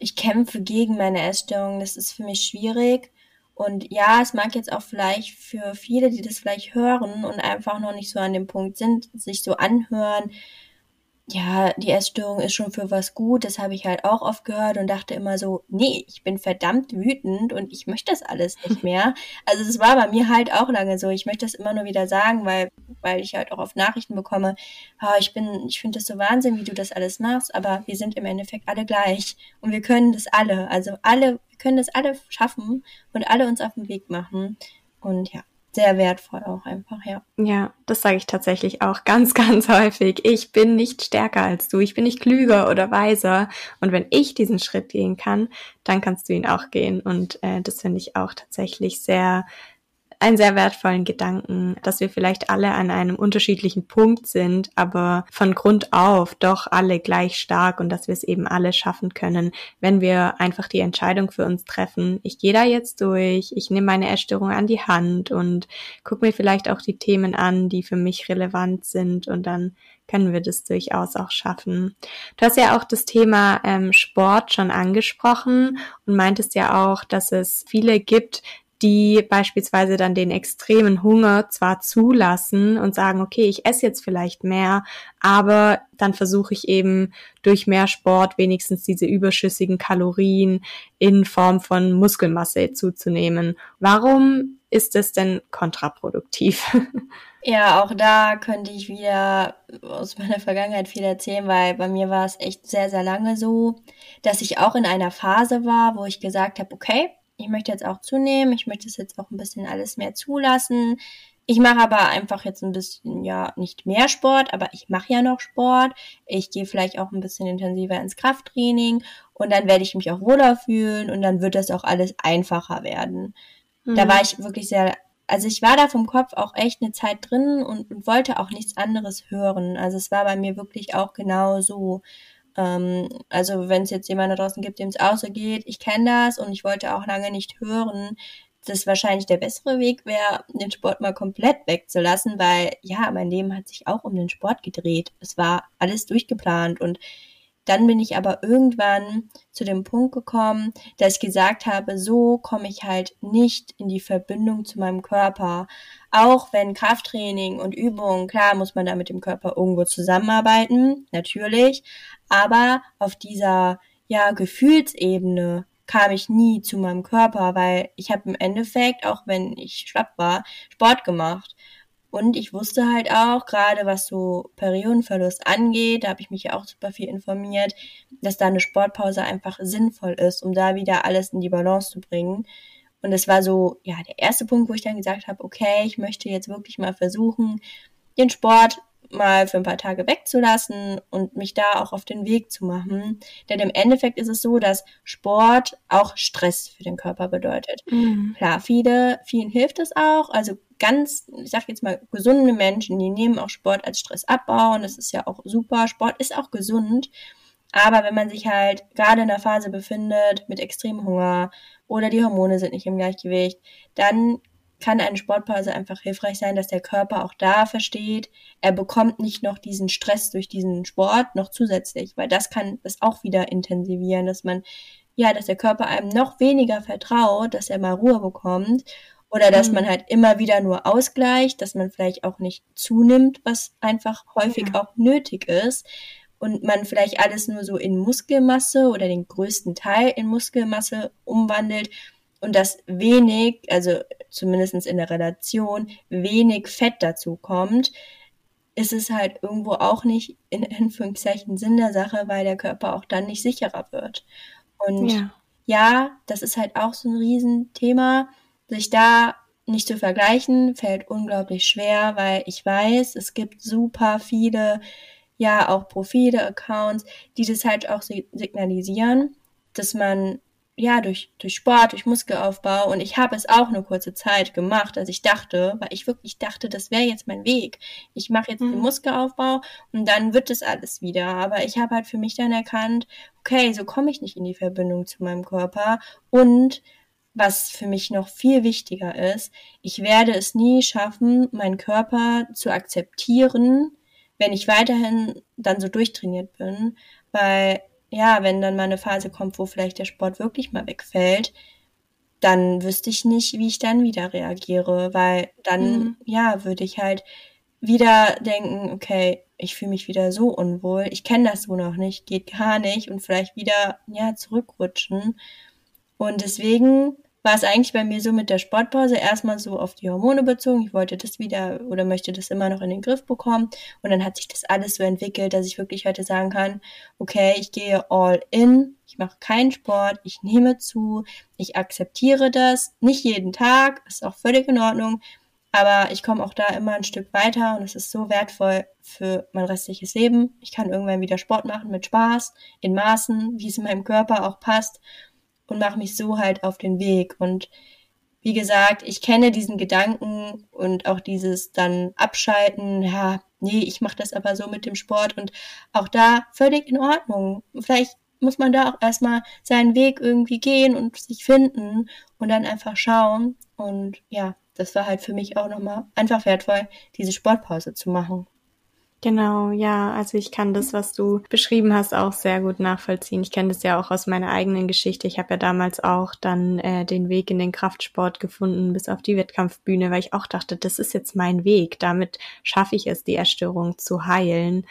ich kämpfe gegen meine Essstörung. Das ist für mich schwierig. Und ja, es mag jetzt auch vielleicht für viele, die das vielleicht hören und einfach noch nicht so an dem Punkt sind, sich so anhören, ja, die Essstörung ist schon für was gut, das habe ich halt auch oft gehört und dachte immer so, nee, ich bin verdammt wütend und ich möchte das alles nicht mehr. Also es war bei mir halt auch lange so. Ich möchte das immer nur wieder sagen, weil, weil ich halt auch oft Nachrichten bekomme, oh, ich bin, ich finde das so Wahnsinn, wie du das alles machst, aber wir sind im Endeffekt alle gleich und wir können das alle. Also alle, wir können das alle schaffen und alle uns auf den Weg machen. Und ja, sehr wertvoll auch einfach, ja. Ja, das sage ich tatsächlich auch ganz, ganz häufig. Ich bin nicht stärker als du, ich bin nicht klüger oder weiser. Und wenn ich diesen Schritt gehen kann, dann kannst du ihn auch gehen. Und äh, das finde ich auch tatsächlich sehr, einen sehr wertvollen Gedanken, dass wir vielleicht alle an einem unterschiedlichen Punkt sind, aber von Grund auf doch alle gleich stark und dass wir es eben alle schaffen können, wenn wir einfach die Entscheidung für uns treffen. Ich gehe da jetzt durch, ich nehme meine Essstörung an die Hand und gucke mir vielleicht auch die Themen an, die für mich relevant sind und dann können wir das durchaus auch schaffen. Du hast ja auch das Thema ähm, Sport schon angesprochen und meintest ja auch, dass es viele gibt, die beispielsweise dann den extremen Hunger zwar zulassen und sagen, okay, ich esse jetzt vielleicht mehr, aber dann versuche ich eben durch mehr Sport wenigstens diese überschüssigen Kalorien in Form von Muskelmasse zuzunehmen. Warum ist es denn kontraproduktiv? Ja, auch da könnte ich wieder aus meiner Vergangenheit viel erzählen, weil bei mir war es echt sehr, sehr lange so, dass ich auch in einer Phase war, wo ich gesagt habe, okay, ich möchte jetzt auch zunehmen, ich möchte es jetzt auch ein bisschen alles mehr zulassen. Ich mache aber einfach jetzt ein bisschen, ja, nicht mehr Sport, aber ich mache ja noch Sport. Ich gehe vielleicht auch ein bisschen intensiver ins Krafttraining und dann werde ich mich auch wohler fühlen und dann wird das auch alles einfacher werden. Mhm. Da war ich wirklich sehr, also ich war da vom Kopf auch echt eine Zeit drin und, und wollte auch nichts anderes hören. Also es war bei mir wirklich auch genau so. Ähm, also wenn es jetzt jemand da draußen gibt, dem es auch so geht, ich kenne das und ich wollte auch lange nicht hören, dass wahrscheinlich der bessere Weg wäre, den Sport mal komplett wegzulassen, weil ja, mein Leben hat sich auch um den Sport gedreht. Es war alles durchgeplant und dann bin ich aber irgendwann zu dem Punkt gekommen, dass ich gesagt habe, so komme ich halt nicht in die Verbindung zu meinem Körper. Auch wenn Krafttraining und Übungen, klar muss man da mit dem Körper irgendwo zusammenarbeiten, natürlich, aber auf dieser ja Gefühlsebene kam ich nie zu meinem Körper, weil ich habe im Endeffekt, auch wenn ich schlapp war, Sport gemacht. Und ich wusste halt auch, gerade was so Periodenverlust angeht, da habe ich mich ja auch super viel informiert, dass da eine Sportpause einfach sinnvoll ist, um da wieder alles in die Balance zu bringen. Und es war so, ja, der erste Punkt, wo ich dann gesagt habe, okay, ich möchte jetzt wirklich mal versuchen, den Sport mal für ein paar Tage wegzulassen und mich da auch auf den Weg zu machen. Denn im Endeffekt ist es so, dass Sport auch Stress für den Körper bedeutet. Mhm. Klar, viele, vielen hilft es auch. Also ganz, ich sag jetzt mal, gesunde Menschen, die nehmen auch Sport als Stressabbau und das ist ja auch super. Sport ist auch gesund. Aber wenn man sich halt gerade in der Phase befindet mit extremem Hunger oder die Hormone sind nicht im Gleichgewicht, dann kann eine Sportpause einfach hilfreich sein, dass der Körper auch da versteht, er bekommt nicht noch diesen Stress durch diesen Sport noch zusätzlich, weil das kann das auch wieder intensivieren, dass man, ja, dass der Körper einem noch weniger vertraut, dass er mal Ruhe bekommt oder dass mhm. man halt immer wieder nur ausgleicht, dass man vielleicht auch nicht zunimmt, was einfach häufig ja. auch nötig ist und man vielleicht alles nur so in Muskelmasse oder den größten Teil in Muskelmasse umwandelt und dass wenig, also zumindest in der Relation, wenig Fett dazu kommt, ist es halt irgendwo auch nicht in Anführungszeichen Sinn der Sache, weil der Körper auch dann nicht sicherer wird. Und ja, ja, das ist halt auch so ein Riesenthema, sich da nicht zu vergleichen, fällt unglaublich schwer, weil ich weiß, es gibt super viele, ja, auch Profile, Accounts, die das halt auch signalisieren, dass man ja, durch, durch Sport, durch Muskelaufbau. Und ich habe es auch eine kurze Zeit gemacht, als ich dachte, weil ich wirklich dachte, das wäre jetzt mein Weg. Ich mache jetzt mhm. den Muskelaufbau und dann wird es alles wieder. Aber ich habe halt für mich dann erkannt, okay, so komme ich nicht in die Verbindung zu meinem Körper. Und was für mich noch viel wichtiger ist, ich werde es nie schaffen, meinen Körper zu akzeptieren, wenn ich weiterhin dann so durchtrainiert bin, weil ja, wenn dann mal eine Phase kommt, wo vielleicht der Sport wirklich mal wegfällt, dann wüsste ich nicht, wie ich dann wieder reagiere, weil dann, mhm. ja, würde ich halt wieder denken, okay, ich fühle mich wieder so unwohl, ich kenne das so noch nicht, geht gar nicht und vielleicht wieder, ja, zurückrutschen. Und deswegen war es eigentlich bei mir so mit der Sportpause erstmal so auf die Hormone bezogen. Ich wollte das wieder oder möchte das immer noch in den Griff bekommen. Und dann hat sich das alles so entwickelt, dass ich wirklich heute sagen kann, okay, ich gehe all in, ich mache keinen Sport, ich nehme zu, ich akzeptiere das. Nicht jeden Tag, ist auch völlig in Ordnung. Aber ich komme auch da immer ein Stück weiter und es ist so wertvoll für mein restliches Leben. Ich kann irgendwann wieder Sport machen mit Spaß, in Maßen, wie es in meinem Körper auch passt und mache mich so halt auf den Weg. Und wie gesagt, ich kenne diesen Gedanken und auch dieses dann Abschalten, ja, nee, ich mache das aber so mit dem Sport und auch da völlig in Ordnung. Vielleicht muss man da auch erstmal seinen Weg irgendwie gehen und sich finden und dann einfach schauen. Und ja, das war halt für mich auch nochmal einfach wertvoll, diese Sportpause zu machen. Genau, ja, also ich kann das, was du beschrieben hast, auch sehr gut nachvollziehen. Ich kenne das ja auch aus meiner eigenen Geschichte. Ich habe ja damals auch dann äh, den Weg in den Kraftsport gefunden bis auf die Wettkampfbühne, weil ich auch dachte, das ist jetzt mein Weg. Damit schaffe ich es, die Erstörung zu heilen.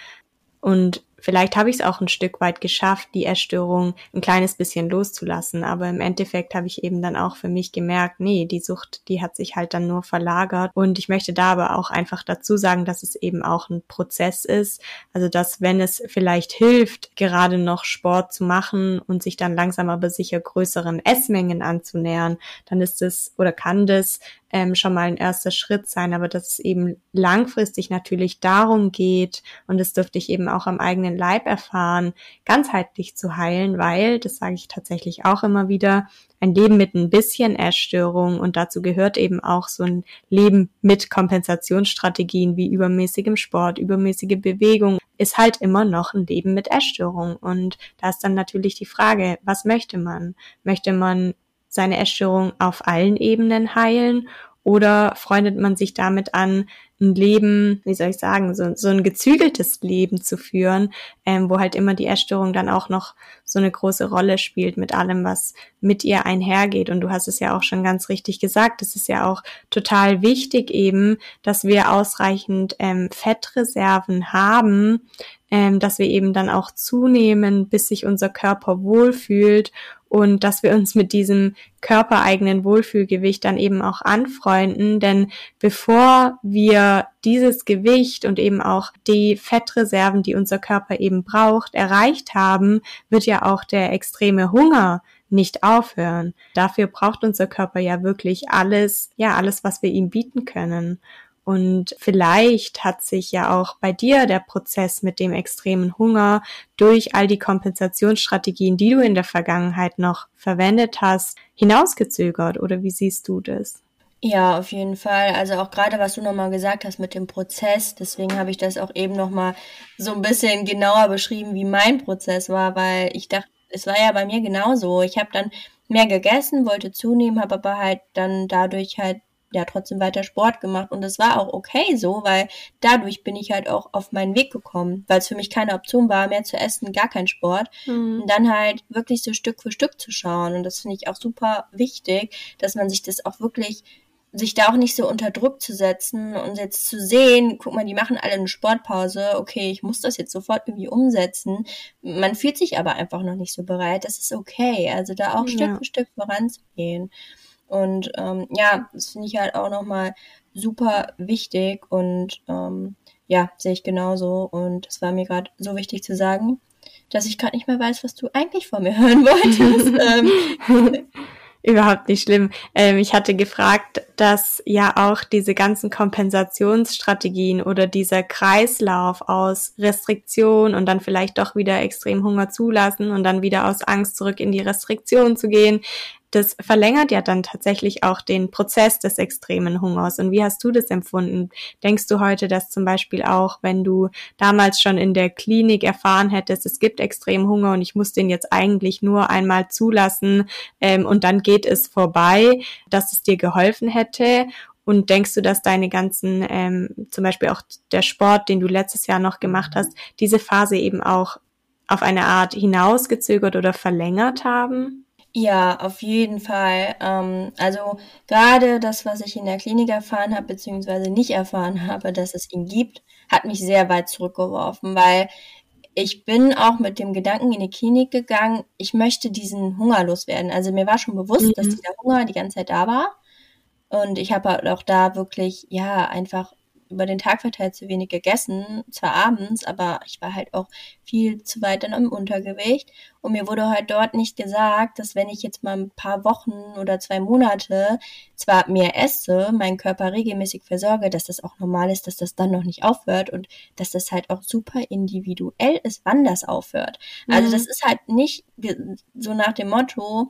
Und vielleicht habe ich es auch ein Stück weit geschafft, die Erstörung ein kleines bisschen loszulassen. Aber im Endeffekt habe ich eben dann auch für mich gemerkt, nee, die Sucht, die hat sich halt dann nur verlagert. Und ich möchte da aber auch einfach dazu sagen, dass es eben auch ein Prozess ist. Also, dass wenn es vielleicht hilft, gerade noch Sport zu machen und sich dann langsam aber sicher größeren Essmengen anzunähern, dann ist es oder kann das ähm, schon mal ein erster Schritt sein, aber dass es eben langfristig natürlich darum geht, und das dürfte ich eben auch am eigenen Leib erfahren, ganzheitlich zu heilen, weil, das sage ich tatsächlich auch immer wieder, ein Leben mit ein bisschen Essstörung und dazu gehört eben auch so ein Leben mit Kompensationsstrategien wie übermäßigem Sport, übermäßige Bewegung, ist halt immer noch ein Leben mit Essstörung. Und da ist dann natürlich die Frage, was möchte man? Möchte man seine Essstörung auf allen Ebenen heilen? Oder freundet man sich damit an, ein Leben, wie soll ich sagen, so, so ein gezügeltes Leben zu führen, ähm, wo halt immer die Essstörung dann auch noch so eine große Rolle spielt mit allem, was mit ihr einhergeht. Und du hast es ja auch schon ganz richtig gesagt, es ist ja auch total wichtig eben, dass wir ausreichend ähm, Fettreserven haben, ähm, dass wir eben dann auch zunehmen, bis sich unser Körper wohlfühlt und dass wir uns mit diesem körpereigenen Wohlfühlgewicht dann eben auch anfreunden, denn bevor wir dieses Gewicht und eben auch die Fettreserven, die unser Körper eben braucht, erreicht haben, wird ja auch der extreme Hunger nicht aufhören. Dafür braucht unser Körper ja wirklich alles, ja, alles, was wir ihm bieten können. Und vielleicht hat sich ja auch bei dir der Prozess mit dem extremen Hunger durch all die Kompensationsstrategien, die du in der Vergangenheit noch verwendet hast, hinausgezögert. Oder wie siehst du das? Ja, auf jeden Fall. Also auch gerade, was du nochmal gesagt hast mit dem Prozess, deswegen habe ich das auch eben nochmal so ein bisschen genauer beschrieben, wie mein Prozess war, weil ich dachte, es war ja bei mir genauso. Ich habe dann mehr gegessen, wollte zunehmen, habe aber halt dann dadurch halt ja trotzdem weiter Sport gemacht und es war auch okay so, weil dadurch bin ich halt auch auf meinen Weg gekommen, weil es für mich keine Option war, mehr zu essen, gar kein Sport mhm. und dann halt wirklich so Stück für Stück zu schauen und das finde ich auch super wichtig, dass man sich das auch wirklich sich da auch nicht so unter Druck zu setzen und jetzt zu sehen, guck mal, die machen alle eine Sportpause, okay, ich muss das jetzt sofort irgendwie umsetzen. Man fühlt sich aber einfach noch nicht so bereit, das ist okay. Also da auch ja. Stück für Stück voranzugehen. Und ähm, ja, das finde ich halt auch nochmal super wichtig und ähm, ja, sehe ich genauso. Und es war mir gerade so wichtig zu sagen. dass ich gerade nicht mehr weiß, was du eigentlich von mir hören wolltest. ähm, Überhaupt nicht schlimm. Ähm, ich hatte gefragt, dass ja auch diese ganzen Kompensationsstrategien oder dieser Kreislauf aus Restriktion und dann vielleicht doch wieder extrem Hunger zulassen und dann wieder aus Angst zurück in die Restriktion zu gehen, das verlängert ja dann tatsächlich auch den Prozess des extremen Hungers. Und wie hast du das empfunden? Denkst du heute, dass zum Beispiel auch, wenn du damals schon in der Klinik erfahren hättest, es gibt extremen Hunger und ich muss den jetzt eigentlich nur einmal zulassen ähm, und dann geht es vorbei, dass es dir geholfen hätte? Und denkst du, dass deine ganzen, ähm, zum Beispiel auch der Sport, den du letztes Jahr noch gemacht hast, diese Phase eben auch auf eine Art hinausgezögert oder verlängert haben? Ja, auf jeden Fall. Ähm, also gerade das, was ich in der Klinik erfahren habe, beziehungsweise nicht erfahren habe, dass es ihn gibt, hat mich sehr weit zurückgeworfen, weil ich bin auch mit dem Gedanken in die Klinik gegangen, ich möchte diesen Hunger loswerden. Also mir war schon bewusst, mhm. dass dieser Hunger die ganze Zeit da war. Und ich habe halt auch da wirklich, ja, einfach über den Tag verteilt zu wenig gegessen, zwar abends, aber ich war halt auch viel zu weit dann im Untergewicht. Und mir wurde halt dort nicht gesagt, dass wenn ich jetzt mal ein paar Wochen oder zwei Monate zwar mehr esse, meinen Körper regelmäßig versorge, dass das auch normal ist, dass das dann noch nicht aufhört und dass das halt auch super individuell ist, wann das aufhört. Also mhm. Also das ist halt nicht so nach dem Motto,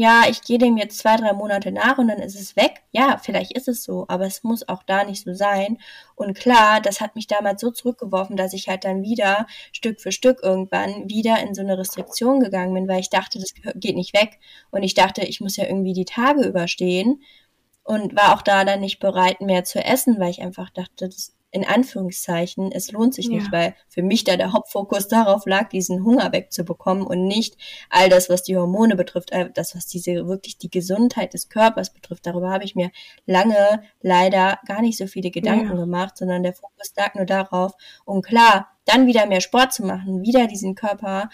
ja, ich gehe dem jetzt zwei, drei Monate nach und dann ist es weg. Ja, vielleicht ist es so, aber es muss auch da nicht so sein. Und klar, das hat mich damals so zurückgeworfen, dass ich halt dann wieder Stück für Stück irgendwann wieder in so eine Restriktion gegangen bin, weil ich dachte, das geht nicht weg. Und ich dachte, ich muss ja irgendwie die Tage überstehen und war auch da dann nicht bereit, mehr zu essen, weil ich einfach dachte, das in Anführungszeichen, es lohnt sich nicht, ja. weil für mich da der Hauptfokus darauf lag, diesen Hunger wegzubekommen und nicht all das, was die Hormone betrifft, äh, das, was diese wirklich die Gesundheit des Körpers betrifft. Darüber habe ich mir lange leider gar nicht so viele Gedanken ja. gemacht, sondern der Fokus lag nur darauf, um klar, dann wieder mehr Sport zu machen, wieder diesen Körper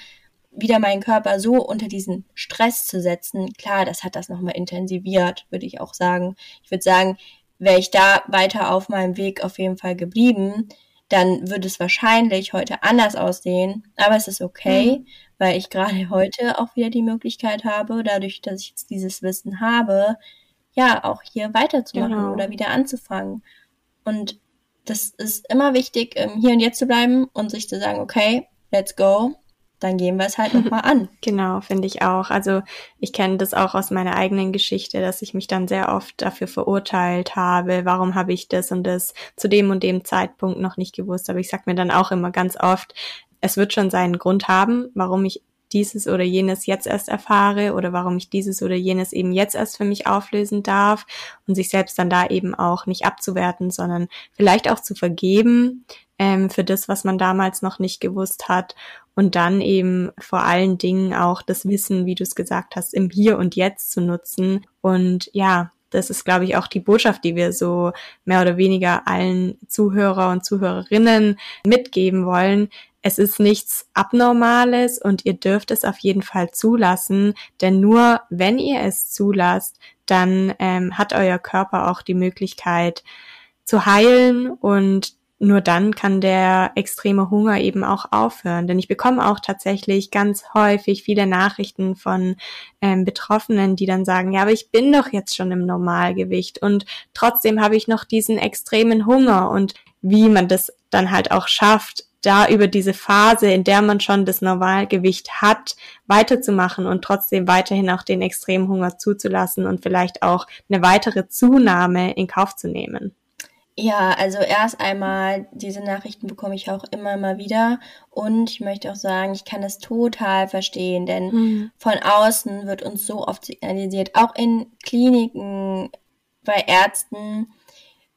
wieder meinen Körper so unter diesen Stress zu setzen, klar, das hat das nochmal intensiviert, würde ich auch sagen. Ich würde sagen, wäre ich da weiter auf meinem Weg auf jeden Fall geblieben, dann würde es wahrscheinlich heute anders aussehen. Aber es ist okay, mhm. weil ich gerade heute auch wieder die Möglichkeit habe, dadurch, dass ich jetzt dieses Wissen habe, ja, auch hier weiterzumachen genau. oder wieder anzufangen. Und das ist immer wichtig, hier und jetzt zu bleiben und sich zu sagen, okay, let's go dann gehen wir es halt nochmal an. Genau, finde ich auch. Also ich kenne das auch aus meiner eigenen Geschichte, dass ich mich dann sehr oft dafür verurteilt habe, warum habe ich das und das zu dem und dem Zeitpunkt noch nicht gewusst. Aber ich sag mir dann auch immer ganz oft, es wird schon seinen Grund haben, warum ich dieses oder jenes jetzt erst erfahre oder warum ich dieses oder jenes eben jetzt erst für mich auflösen darf und sich selbst dann da eben auch nicht abzuwerten, sondern vielleicht auch zu vergeben ähm, für das, was man damals noch nicht gewusst hat und dann eben vor allen Dingen auch das Wissen, wie du es gesagt hast, im Hier und Jetzt zu nutzen. Und ja, das ist, glaube ich, auch die Botschaft, die wir so mehr oder weniger allen Zuhörer und Zuhörerinnen mitgeben wollen. Es ist nichts Abnormales und ihr dürft es auf jeden Fall zulassen, denn nur wenn ihr es zulasst, dann ähm, hat euer Körper auch die Möglichkeit zu heilen und nur dann kann der extreme Hunger eben auch aufhören. Denn ich bekomme auch tatsächlich ganz häufig viele Nachrichten von ähm, Betroffenen, die dann sagen, ja, aber ich bin doch jetzt schon im Normalgewicht und trotzdem habe ich noch diesen extremen Hunger und wie man das dann halt auch schafft, da über diese Phase, in der man schon das Normalgewicht hat, weiterzumachen und trotzdem weiterhin auch den extremen Hunger zuzulassen und vielleicht auch eine weitere Zunahme in Kauf zu nehmen. Ja, also erst einmal, diese Nachrichten bekomme ich auch immer mal wieder. Und ich möchte auch sagen, ich kann das total verstehen, denn mhm. von außen wird uns so oft signalisiert, auch in Kliniken, bei Ärzten,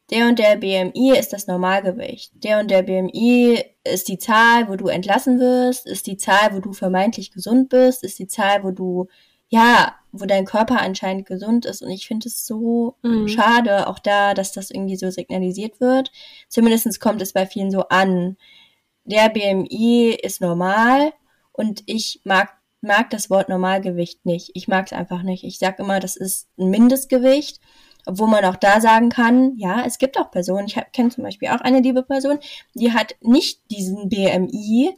der und der BMI ist das Normalgewicht. Der und der BMI ist die Zahl, wo du entlassen wirst, ist die Zahl, wo du vermeintlich gesund bist, ist die Zahl, wo du ja, wo dein Körper anscheinend gesund ist. Und ich finde es so mhm. schade, auch da, dass das irgendwie so signalisiert wird. Zumindest kommt es bei vielen so an. Der BMI ist normal und ich mag, mag das Wort Normalgewicht nicht. Ich mag es einfach nicht. Ich sag immer, das ist ein Mindestgewicht. Obwohl man auch da sagen kann, ja, es gibt auch Personen, ich kenne zum Beispiel auch eine liebe Person, die hat nicht diesen BMI,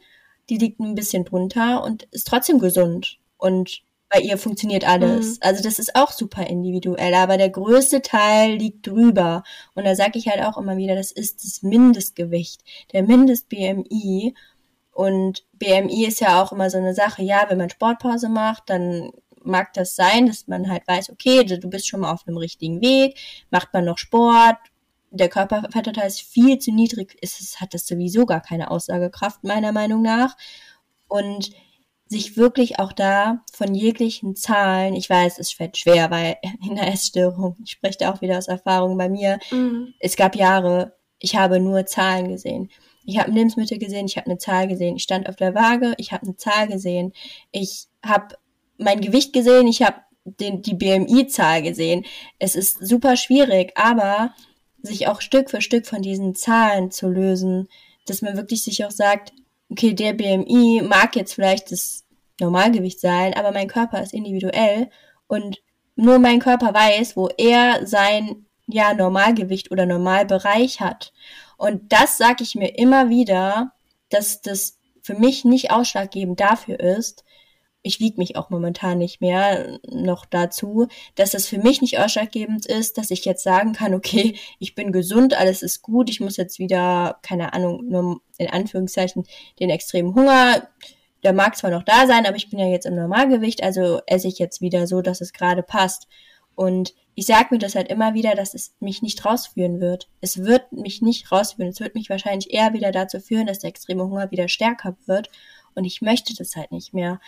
die liegt ein bisschen drunter und ist trotzdem gesund. Und bei ihr funktioniert alles. Mhm. Also das ist auch super individuell, aber der größte Teil liegt drüber. Und da sage ich halt auch immer wieder, das ist das Mindestgewicht, der Mindest-BMI. Und BMI ist ja auch immer so eine Sache, ja, wenn man Sportpause macht, dann mag das sein, dass man halt weiß, okay, du bist schon mal auf einem richtigen Weg, macht man noch Sport, der Körperfettanteil ist viel zu niedrig, ist es, hat das sowieso gar keine Aussagekraft, meiner Meinung nach. Und sich wirklich auch da von jeglichen Zahlen, ich weiß, es fällt schwer, weil in der Essstörung, ich spreche da auch wieder aus Erfahrung bei mir, mhm. es gab Jahre, ich habe nur Zahlen gesehen. Ich habe Lebensmittel gesehen, ich habe eine Zahl gesehen. Ich stand auf der Waage, ich habe eine Zahl gesehen. Ich habe mein Gewicht gesehen, ich habe die BMI-Zahl gesehen. Es ist super schwierig, aber sich auch Stück für Stück von diesen Zahlen zu lösen, dass man wirklich sich auch sagt, okay, der BMI mag jetzt vielleicht das Normalgewicht sein, aber mein Körper ist individuell und nur mein Körper weiß, wo er sein ja Normalgewicht oder Normalbereich hat. Und das sage ich mir immer wieder, dass das für mich nicht ausschlaggebend dafür ist, ich wiege mich auch momentan nicht mehr noch dazu, dass das für mich nicht ausschlaggebend ist, dass ich jetzt sagen kann, okay, ich bin gesund, alles ist gut, ich muss jetzt wieder, keine Ahnung, nur in Anführungszeichen den extremen Hunger, der mag zwar noch da sein, aber ich bin ja jetzt im Normalgewicht, also esse ich jetzt wieder so, dass es gerade passt. Und ich sage mir das halt immer wieder, dass es mich nicht rausführen wird. Es wird mich nicht rausführen. Es wird mich wahrscheinlich eher wieder dazu führen, dass der extreme Hunger wieder stärker wird. Und ich möchte das halt nicht mehr.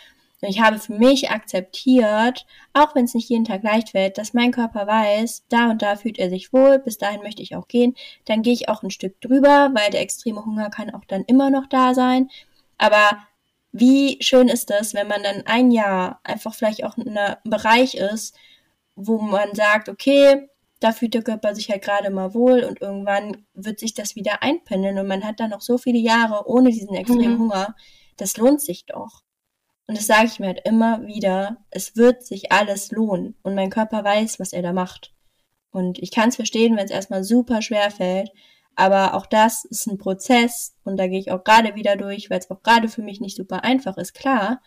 Und ich habe für mich akzeptiert, auch wenn es nicht jeden Tag leicht fällt, dass mein Körper weiß, da und da fühlt er sich wohl, bis dahin möchte ich auch gehen. Dann gehe ich auch ein Stück drüber, weil der extreme Hunger kann auch dann immer noch da sein. Aber wie schön ist das, wenn man dann ein Jahr einfach vielleicht auch in einem Bereich ist, wo man sagt, okay, da fühlt der Körper sich halt gerade mal wohl und irgendwann wird sich das wieder einpendeln und man hat dann noch so viele Jahre ohne diesen extremen mhm. Hunger. Das lohnt sich doch. Und das sage ich mir halt immer wieder, es wird sich alles lohnen. Und mein Körper weiß, was er da macht. Und ich kann es verstehen, wenn es erstmal super schwer fällt. Aber auch das ist ein Prozess und da gehe ich auch gerade wieder durch, weil es auch gerade für mich nicht super einfach ist, klar.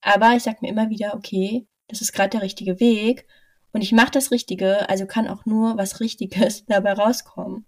Aber ich sage mir immer wieder, okay, das ist gerade der richtige Weg und ich mache das Richtige, also kann auch nur was Richtiges dabei rauskommen.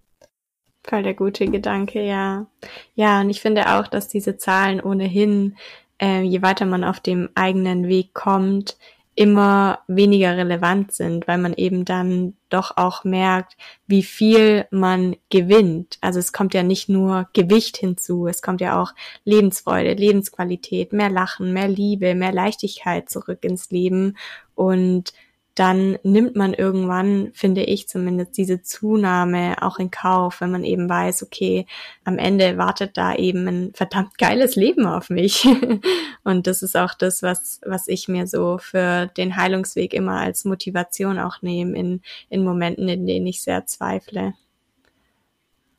Voll der gute Gedanke, ja. Ja, und ich finde auch, dass diese Zahlen ohnehin äh, je weiter man auf dem eigenen Weg kommt, immer weniger relevant sind, weil man eben dann doch auch merkt, wie viel man gewinnt. Also es kommt ja nicht nur Gewicht hinzu, es kommt ja auch Lebensfreude, Lebensqualität, mehr Lachen, mehr Liebe, mehr Leichtigkeit zurück ins Leben und dann nimmt man irgendwann, finde ich zumindest, diese Zunahme auch in Kauf, wenn man eben weiß, okay, am Ende wartet da eben ein verdammt geiles Leben auf mich. Und das ist auch das, was, was ich mir so für den Heilungsweg immer als Motivation auch nehme in, in Momenten, in denen ich sehr zweifle.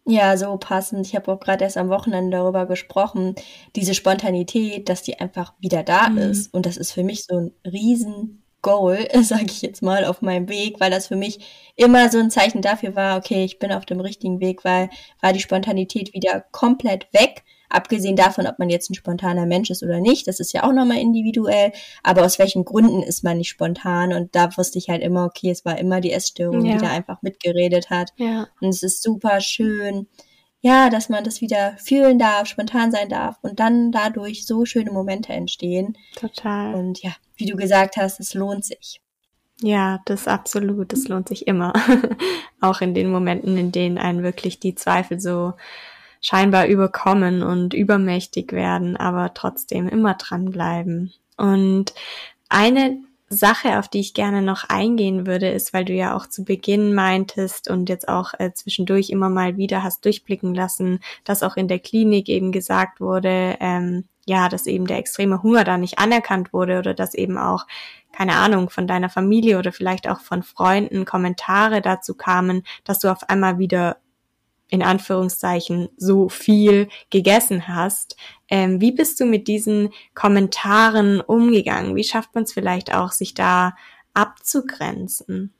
Ja, so passend. Ich habe auch gerade erst am Wochenende darüber gesprochen, diese Spontanität, dass die einfach wieder da mhm. ist. Und das ist für mich so ein riesen Goal, sage ich jetzt mal, auf meinem Weg, weil das für mich immer so ein Zeichen dafür war, okay, ich bin auf dem richtigen Weg, weil war die Spontanität wieder komplett weg. Abgesehen davon, ob man jetzt ein spontaner Mensch ist oder nicht, das ist ja auch nochmal individuell. Aber aus welchen Gründen ist man nicht spontan? Und da wusste ich halt immer, okay, es war immer die Essstörung, ja. die da einfach mitgeredet hat. Ja. Und es ist super schön, ja, dass man das wieder fühlen darf, spontan sein darf und dann dadurch so schöne Momente entstehen. Total. Und ja, wie du gesagt hast, es lohnt sich. Ja, das absolut, das lohnt sich immer. Auch in den Momenten, in denen einen wirklich die Zweifel so scheinbar überkommen und übermächtig werden, aber trotzdem immer dranbleiben. Und eine Sache, auf die ich gerne noch eingehen würde, ist, weil du ja auch zu Beginn meintest und jetzt auch äh, zwischendurch immer mal wieder hast durchblicken lassen, dass auch in der Klinik eben gesagt wurde, ähm, ja, dass eben der extreme Hunger da nicht anerkannt wurde oder dass eben auch, keine Ahnung, von deiner Familie oder vielleicht auch von Freunden Kommentare dazu kamen, dass du auf einmal wieder in Anführungszeichen so viel gegessen hast. Ähm, wie bist du mit diesen Kommentaren umgegangen? Wie schafft man es vielleicht auch, sich da abzugrenzen?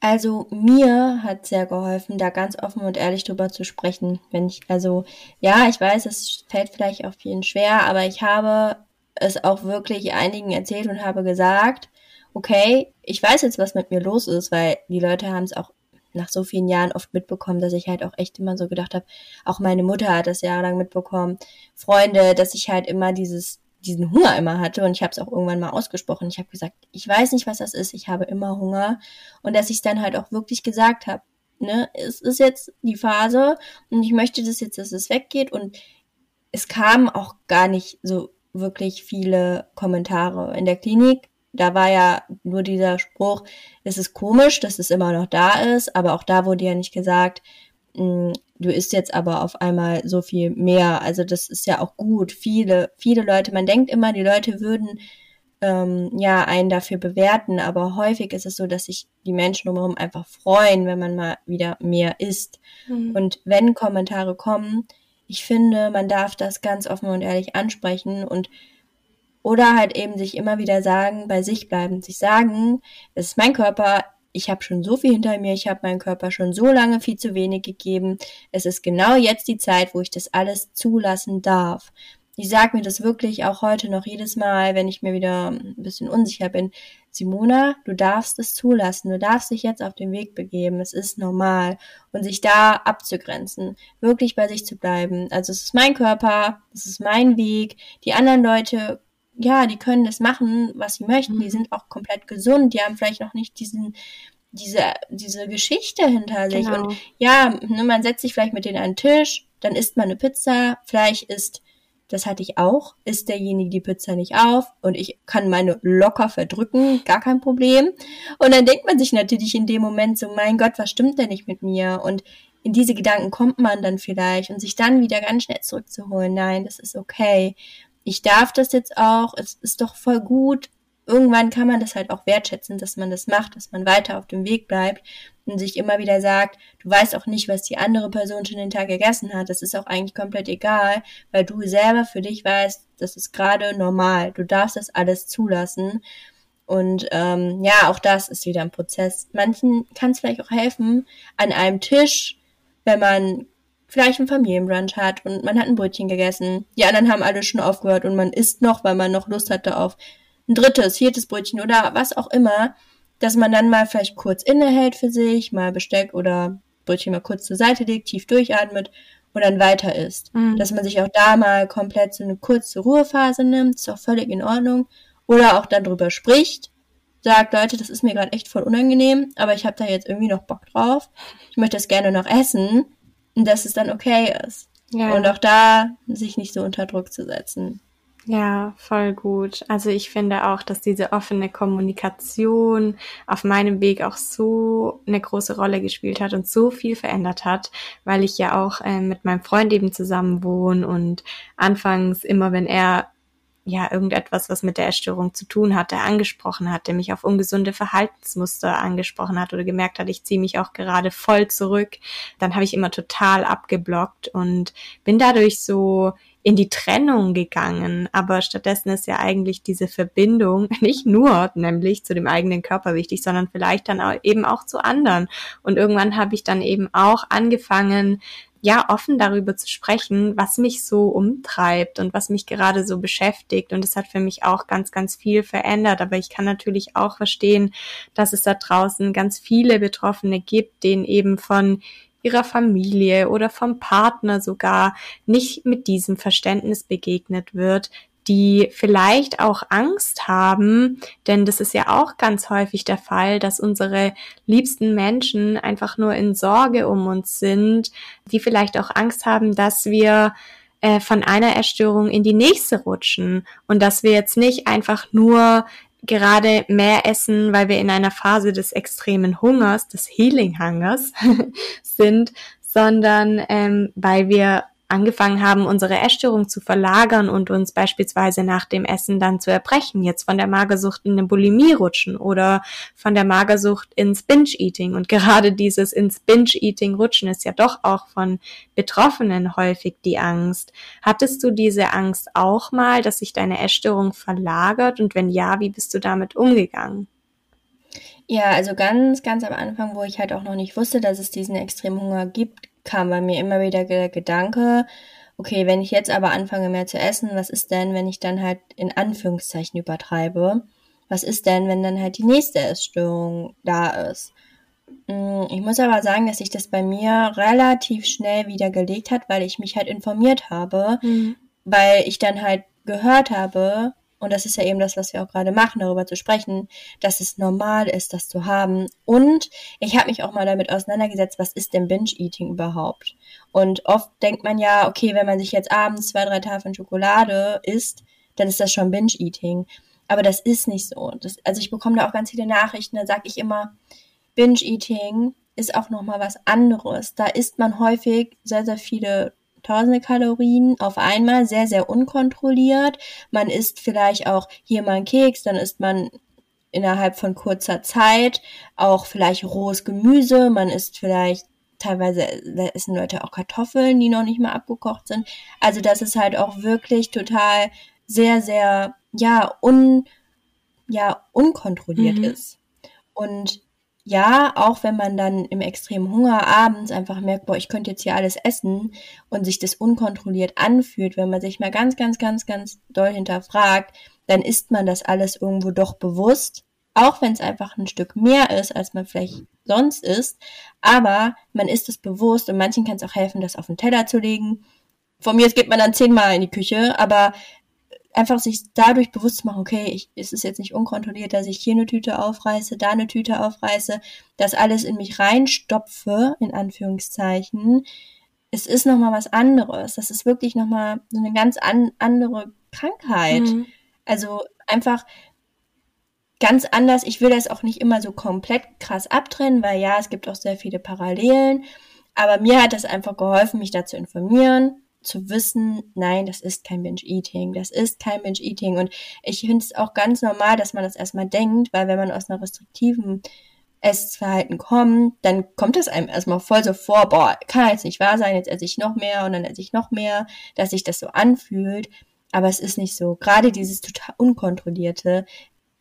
Also mir hat sehr geholfen, da ganz offen und ehrlich drüber zu sprechen. Wenn ich, also ja, ich weiß, es fällt vielleicht auch vielen schwer, aber ich habe es auch wirklich einigen erzählt und habe gesagt, okay, ich weiß jetzt, was mit mir los ist, weil die Leute haben es auch nach so vielen Jahren oft mitbekommen, dass ich halt auch echt immer so gedacht habe, auch meine Mutter hat das jahrelang mitbekommen, Freunde, dass ich halt immer dieses diesen Hunger immer hatte und ich habe es auch irgendwann mal ausgesprochen. Ich habe gesagt, ich weiß nicht, was das ist, ich habe immer Hunger und dass ich es dann halt auch wirklich gesagt habe. Ne, es ist jetzt die Phase und ich möchte das jetzt, dass es weggeht und es kamen auch gar nicht so wirklich viele Kommentare in der Klinik. Da war ja nur dieser Spruch, es ist komisch, dass es immer noch da ist, aber auch da wurde ja nicht gesagt, hm, du isst jetzt aber auf einmal so viel mehr. Also das ist ja auch gut. Viele, viele Leute, man denkt immer, die Leute würden ähm, ja einen dafür bewerten, aber häufig ist es so, dass sich die Menschen drumherum einfach freuen, wenn man mal wieder mehr isst. Mhm. Und wenn Kommentare kommen, ich finde, man darf das ganz offen und ehrlich ansprechen und oder halt eben sich immer wieder sagen, bei sich bleiben, sich sagen, es ist mein Körper, ich habe schon so viel hinter mir, ich habe meinem Körper schon so lange viel zu wenig gegeben. Es ist genau jetzt die Zeit, wo ich das alles zulassen darf. Ich sage mir das wirklich auch heute noch jedes Mal, wenn ich mir wieder ein bisschen unsicher bin. Simona, du darfst es zulassen, du darfst dich jetzt auf den Weg begeben, es ist normal. Und sich da abzugrenzen, wirklich bei sich zu bleiben. Also es ist mein Körper, es ist mein Weg. Die anderen Leute ja, die können das machen, was sie möchten. Mhm. Die sind auch komplett gesund. Die haben vielleicht noch nicht diesen, diese, diese Geschichte hinter sich. Genau. Und ja, ne, man setzt sich vielleicht mit denen an den Tisch, dann isst man eine Pizza. Vielleicht ist, das hatte ich auch, isst derjenige die Pizza nicht auf und ich kann meine locker verdrücken, gar kein Problem. Und dann denkt man sich natürlich in dem Moment so, mein Gott, was stimmt denn nicht mit mir? Und in diese Gedanken kommt man dann vielleicht und sich dann wieder ganz schnell zurückzuholen. Nein, das ist okay ich darf das jetzt auch, es ist doch voll gut. Irgendwann kann man das halt auch wertschätzen, dass man das macht, dass man weiter auf dem Weg bleibt und sich immer wieder sagt, du weißt auch nicht, was die andere Person schon den Tag gegessen hat. Das ist auch eigentlich komplett egal, weil du selber für dich weißt, das ist gerade normal. Du darfst das alles zulassen. Und ähm, ja, auch das ist wieder ein Prozess. Manchen kann es vielleicht auch helfen, an einem Tisch, wenn man vielleicht ein Familienbrunch hat und man hat ein Brötchen gegessen. Die anderen haben alle schon aufgehört und man isst noch, weil man noch Lust hatte auf ein drittes, viertes Brötchen oder was auch immer, dass man dann mal vielleicht kurz innehält für sich, mal Besteck oder Brötchen mal kurz zur Seite legt, tief durchatmet und dann weiter isst. Mhm. Dass man sich auch da mal komplett so eine kurze Ruhephase nimmt, ist auch völlig in Ordnung. Oder auch dann drüber spricht, sagt, Leute, das ist mir gerade echt voll unangenehm, aber ich habe da jetzt irgendwie noch Bock drauf. Ich möchte das gerne noch essen dass es dann okay ist. Ja. Und auch da sich nicht so unter Druck zu setzen. Ja, voll gut. Also ich finde auch, dass diese offene Kommunikation auf meinem Weg auch so eine große Rolle gespielt hat und so viel verändert hat, weil ich ja auch äh, mit meinem Freund eben zusammen wohne und anfangs immer, wenn er ja irgendetwas, was mit der Essstörung zu tun hatte, angesprochen hat, der mich auf ungesunde Verhaltensmuster angesprochen hat oder gemerkt hat, ich ziehe mich auch gerade voll zurück, dann habe ich immer total abgeblockt und bin dadurch so in die Trennung gegangen. Aber stattdessen ist ja eigentlich diese Verbindung nicht nur nämlich zu dem eigenen Körper wichtig, sondern vielleicht dann auch eben auch zu anderen. Und irgendwann habe ich dann eben auch angefangen, ja, offen darüber zu sprechen, was mich so umtreibt und was mich gerade so beschäftigt. Und es hat für mich auch ganz, ganz viel verändert. Aber ich kann natürlich auch verstehen, dass es da draußen ganz viele Betroffene gibt, denen eben von ihrer Familie oder vom Partner sogar nicht mit diesem Verständnis begegnet wird, die vielleicht auch Angst haben, denn das ist ja auch ganz häufig der Fall, dass unsere liebsten Menschen einfach nur in Sorge um uns sind, die vielleicht auch Angst haben, dass wir äh, von einer Erstörung in die nächste rutschen und dass wir jetzt nicht einfach nur gerade mehr essen, weil wir in einer Phase des extremen Hungers, des Healing Hungers sind, sondern ähm, weil wir angefangen haben, unsere Essstörung zu verlagern und uns beispielsweise nach dem Essen dann zu erbrechen, jetzt von der Magersucht in eine Bulimie rutschen oder von der Magersucht ins Binge-Eating. Und gerade dieses ins Binge-Eating rutschen ist ja doch auch von Betroffenen häufig die Angst. Hattest du diese Angst auch mal, dass sich deine Essstörung verlagert? Und wenn ja, wie bist du damit umgegangen? Ja, also ganz, ganz am Anfang, wo ich halt auch noch nicht wusste, dass es diesen extremen Hunger gibt, kam bei mir immer wieder der Gedanke, okay, wenn ich jetzt aber anfange mehr zu essen, was ist denn, wenn ich dann halt in Anführungszeichen übertreibe? Was ist denn, wenn dann halt die nächste Essstörung da ist? Mm, ich muss aber sagen, dass sich das bei mir relativ schnell wieder gelegt hat, weil ich mich halt informiert habe, mhm. weil ich dann halt gehört habe, und das ist ja eben das, was wir auch gerade machen, darüber zu sprechen, dass es normal ist, das zu haben. Und ich habe mich auch mal damit auseinandergesetzt, was ist denn Binge-Eating überhaupt? Und oft denkt man ja, okay, wenn man sich jetzt abends zwei, drei Tafeln Schokolade isst, dann ist das schon Binge-Eating. Aber das ist nicht so. Das, also ich bekomme da auch ganz viele Nachrichten, da sage ich immer, Binge-Eating ist auch nochmal was anderes. Da isst man häufig sehr, sehr viele tausende Kalorien auf einmal, sehr, sehr unkontrolliert. Man isst vielleicht auch hier mal einen Keks, dann isst man innerhalb von kurzer Zeit auch vielleicht rohes Gemüse, man isst vielleicht teilweise essen Leute auch Kartoffeln, die noch nicht mal abgekocht sind. Also das ist halt auch wirklich total sehr, sehr, ja, un, ja, unkontrolliert mhm. ist. Und ja, auch wenn man dann im extremen Hunger abends einfach merkt, boah, ich könnte jetzt hier alles essen und sich das unkontrolliert anfühlt, wenn man sich mal ganz, ganz, ganz, ganz doll hinterfragt, dann isst man das alles irgendwo doch bewusst, auch wenn es einfach ein Stück mehr ist, als man vielleicht sonst isst, aber man isst es bewusst und manchen kann es auch helfen, das auf den Teller zu legen. Von mir geht man dann zehnmal in die Küche, aber einfach sich dadurch bewusst zu machen, okay, ich, es ist jetzt nicht unkontrolliert, dass ich hier eine Tüte aufreiße, da eine Tüte aufreiße, das alles in mich reinstopfe, in Anführungszeichen. Es ist nochmal was anderes. Das ist wirklich nochmal so eine ganz an, andere Krankheit. Mhm. Also einfach ganz anders. Ich will das auch nicht immer so komplett krass abtrennen, weil ja, es gibt auch sehr viele Parallelen. Aber mir hat das einfach geholfen, mich da zu informieren zu wissen, nein, das ist kein Binge-Eating, das ist kein Binge-Eating. Und ich finde es auch ganz normal, dass man das erstmal denkt, weil wenn man aus einer restriktiven Essverhalten kommt, dann kommt es einem erstmal voll so vor, boah, kann jetzt nicht wahr sein, jetzt esse ich noch mehr und dann esse ich noch mehr, dass sich das so anfühlt. Aber es ist nicht so. Gerade dieses total unkontrollierte.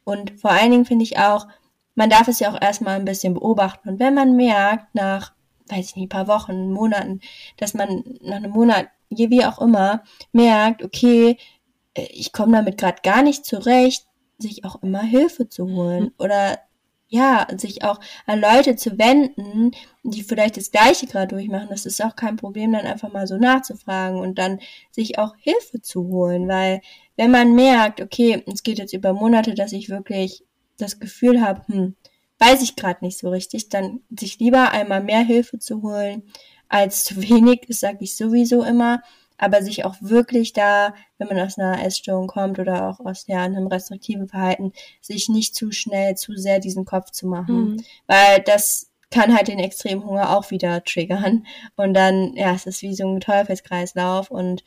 Und vor allen Dingen finde ich auch, man darf es ja auch erstmal ein bisschen beobachten. Und wenn man merkt, nach, weiß ich nicht, paar Wochen, Monaten, dass man nach einem Monat wie auch immer, merkt, okay, äh, ich komme damit gerade gar nicht zurecht, sich auch immer Hilfe zu holen mhm. oder ja, sich auch an Leute zu wenden, die vielleicht das Gleiche gerade durchmachen. Das ist auch kein Problem, dann einfach mal so nachzufragen und dann sich auch Hilfe zu holen, weil wenn man merkt, okay, es geht jetzt über Monate, dass ich wirklich das Gefühl habe, hm, weiß ich gerade nicht so richtig, dann sich lieber einmal mehr Hilfe zu holen, als zu wenig, das sage ich sowieso immer, aber sich auch wirklich da, wenn man aus einer Essstörung kommt oder auch aus ja, einem restriktiven Verhalten, sich nicht zu schnell, zu sehr diesen Kopf zu machen, mhm. weil das kann halt den extremen Hunger auch wieder triggern und dann, ja, es ist wie so ein Teufelskreislauf und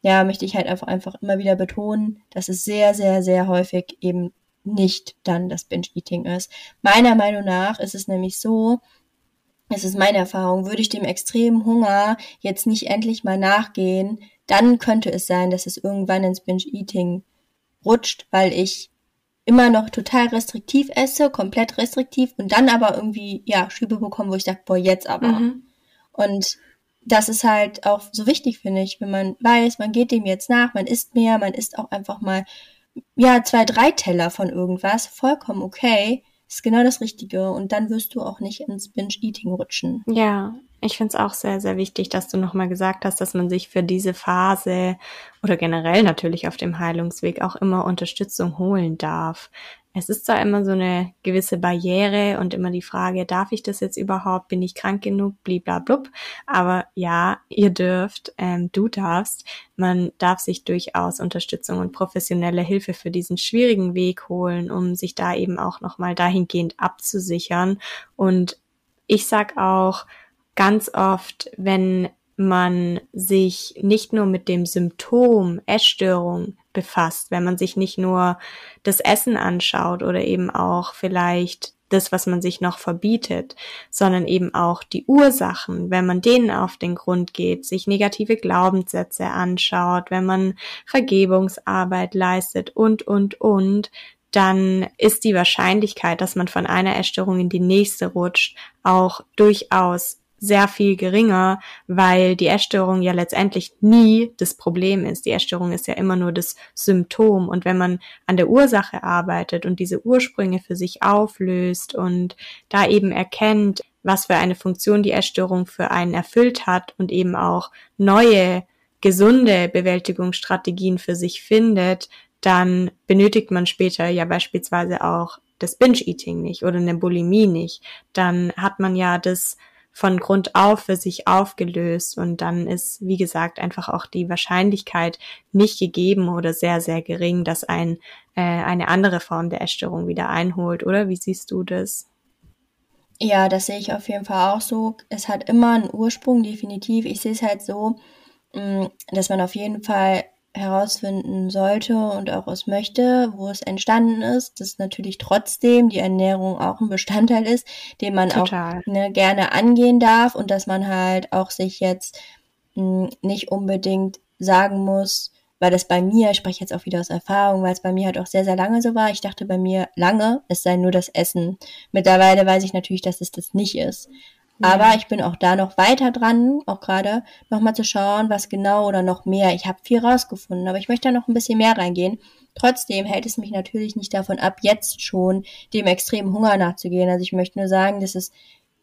ja, möchte ich halt einfach, einfach immer wieder betonen, dass es sehr, sehr, sehr häufig eben nicht dann das Binge-Eating ist. Meiner Meinung nach ist es nämlich so, das ist meine Erfahrung, würde ich dem extremen Hunger jetzt nicht endlich mal nachgehen, dann könnte es sein, dass es irgendwann ins Binge-Eating rutscht, weil ich immer noch total restriktiv esse, komplett restriktiv und dann aber irgendwie, ja, Schübe bekomme, wo ich sage, boah, jetzt aber. Mhm. Und das ist halt auch so wichtig, finde ich, wenn man weiß, man geht dem jetzt nach, man isst mehr, man isst auch einfach mal, ja, zwei, drei Teller von irgendwas, vollkommen okay ist genau das Richtige und dann wirst du auch nicht ins Binge-Eating rutschen. Ja, ich finde es auch sehr, sehr wichtig, dass du nochmal gesagt hast, dass man sich für diese Phase oder generell natürlich auf dem Heilungsweg auch immer Unterstützung holen darf es ist zwar immer so eine gewisse Barriere und immer die Frage, darf ich das jetzt überhaupt, bin ich krank genug, bliblablub. Aber ja, ihr dürft, ähm, du darfst, man darf sich durchaus Unterstützung und professionelle Hilfe für diesen schwierigen Weg holen, um sich da eben auch nochmal dahingehend abzusichern. Und ich sag auch ganz oft, wenn man sich nicht nur mit dem Symptom Essstörung befasst, wenn man sich nicht nur das Essen anschaut oder eben auch vielleicht das, was man sich noch verbietet, sondern eben auch die Ursachen, wenn man denen auf den Grund geht, sich negative Glaubenssätze anschaut, wenn man Vergebungsarbeit leistet und, und, und, dann ist die Wahrscheinlichkeit, dass man von einer Essstörung in die nächste rutscht, auch durchaus sehr viel geringer, weil die Essstörung ja letztendlich nie das Problem ist. Die Essstörung ist ja immer nur das Symptom. Und wenn man an der Ursache arbeitet und diese Ursprünge für sich auflöst und da eben erkennt, was für eine Funktion die Essstörung für einen erfüllt hat und eben auch neue gesunde Bewältigungsstrategien für sich findet, dann benötigt man später ja beispielsweise auch das Binge-Eating nicht oder eine Bulimie nicht. Dann hat man ja das von Grund auf für sich aufgelöst und dann ist, wie gesagt, einfach auch die Wahrscheinlichkeit nicht gegeben oder sehr, sehr gering, dass ein äh, eine andere Form der Essstörung wieder einholt, oder? Wie siehst du das? Ja, das sehe ich auf jeden Fall auch so. Es hat immer einen Ursprung, definitiv. Ich sehe es halt so, mm, dass man auf jeden Fall herausfinden sollte und auch es möchte, wo es entstanden ist, dass natürlich trotzdem die Ernährung auch ein Bestandteil ist, den man Total. auch ne, gerne angehen darf und dass man halt auch sich jetzt mh, hm, nicht unbedingt sagen muss, weil das bei mir, ich spreche jetzt auch wieder aus Erfahrung, weil es bei mir halt auch sehr, sehr lange so war. Ich dachte bei mir lange, es sei nur das Essen. Mittlerweile weiß ich natürlich, dass es das nicht ist. Aber ich bin auch da noch weiter dran, auch gerade nochmal zu schauen, was genau oder noch mehr. Ich habe viel rausgefunden, aber ich möchte da noch ein bisschen mehr reingehen. Trotzdem hält es mich natürlich nicht davon ab, jetzt schon dem extremen Hunger nachzugehen. Also ich möchte nur sagen, dass es,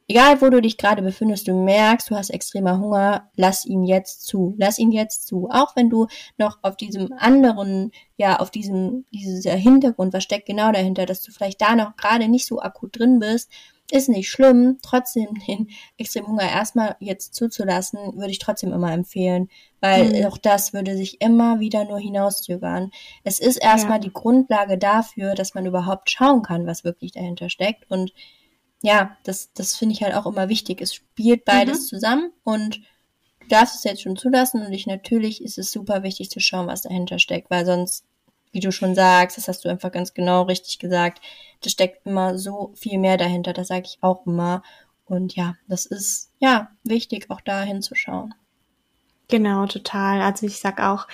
egal wo du dich gerade befindest, du merkst, du hast extremer Hunger, lass ihn jetzt zu. Lass ihn jetzt zu. Auch wenn du noch auf diesem anderen, ja, auf diesem, dieser Hintergrund, was steckt genau dahinter, dass du vielleicht da noch gerade nicht so akut drin bist, ist nicht schlimm. Trotzdem den Extremhunger erstmal jetzt zuzulassen, würde ich trotzdem immer empfehlen, weil mhm. auch das würde sich immer wieder nur hinauszögern. Es ist erstmal ja. die Grundlage dafür, dass man überhaupt schauen kann, was wirklich dahinter steckt. Und ja, das, das finde ich halt auch immer wichtig. Es spielt beides mhm. zusammen und du darfst es jetzt schon zulassen und ich natürlich ist es super wichtig zu schauen, was dahinter steckt, weil sonst wie du schon sagst, das hast du einfach ganz genau richtig gesagt, da steckt immer so viel mehr dahinter, das sage ich auch immer. Und ja, das ist ja wichtig, auch da hinzuschauen. Genau, total. Also ich sag auch,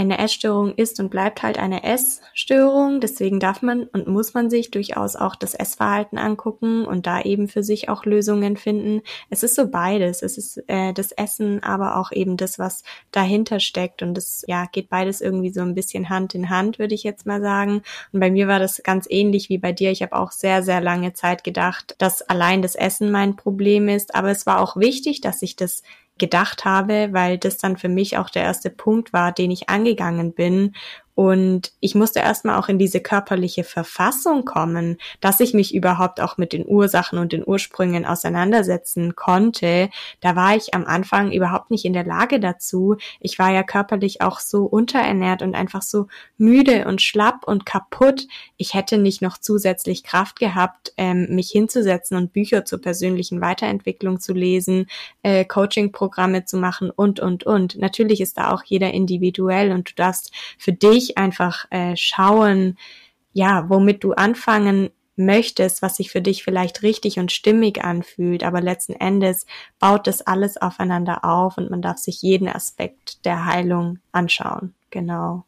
eine Essstörung ist und bleibt halt eine Essstörung. Deswegen darf man und muss man sich durchaus auch das Essverhalten angucken und da eben für sich auch Lösungen finden. Es ist so beides. Es ist äh, das Essen, aber auch eben das, was dahinter steckt. Und das ja geht beides irgendwie so ein bisschen Hand in Hand, würde ich jetzt mal sagen. Und bei mir war das ganz ähnlich wie bei dir. Ich habe auch sehr, sehr lange Zeit gedacht, dass allein das Essen mein Problem ist. Aber es war auch wichtig, dass ich das gedacht habe, weil das dann für mich auch der erste Punkt war, den ich angegangen bin und ich musste erstmal auch in diese körperliche Verfassung kommen, dass ich mich überhaupt auch mit den Ursachen und den Ursprüngen auseinandersetzen konnte. Da war ich am Anfang überhaupt nicht in der Lage dazu. Ich war ja körperlich auch so unterernährt und einfach so müde und schlapp und kaputt. Ich hätte nicht noch zusätzlich Kraft gehabt, ähm, mich hinzusetzen und Bücher zur persönlichen Weiterentwicklung zu lesen, äh, Coaching-Programme zu machen und, und, und. Natürlich ist da auch jeder individuell und du darfst für dich dich einfach äh, schauen, ja, womit du anfangen möchtest, was sich für dich vielleicht richtig und stimmig anfühlt, aber letzten Endes baut das alles aufeinander auf und man darf sich jeden Aspekt der Heilung anschauen. Genau.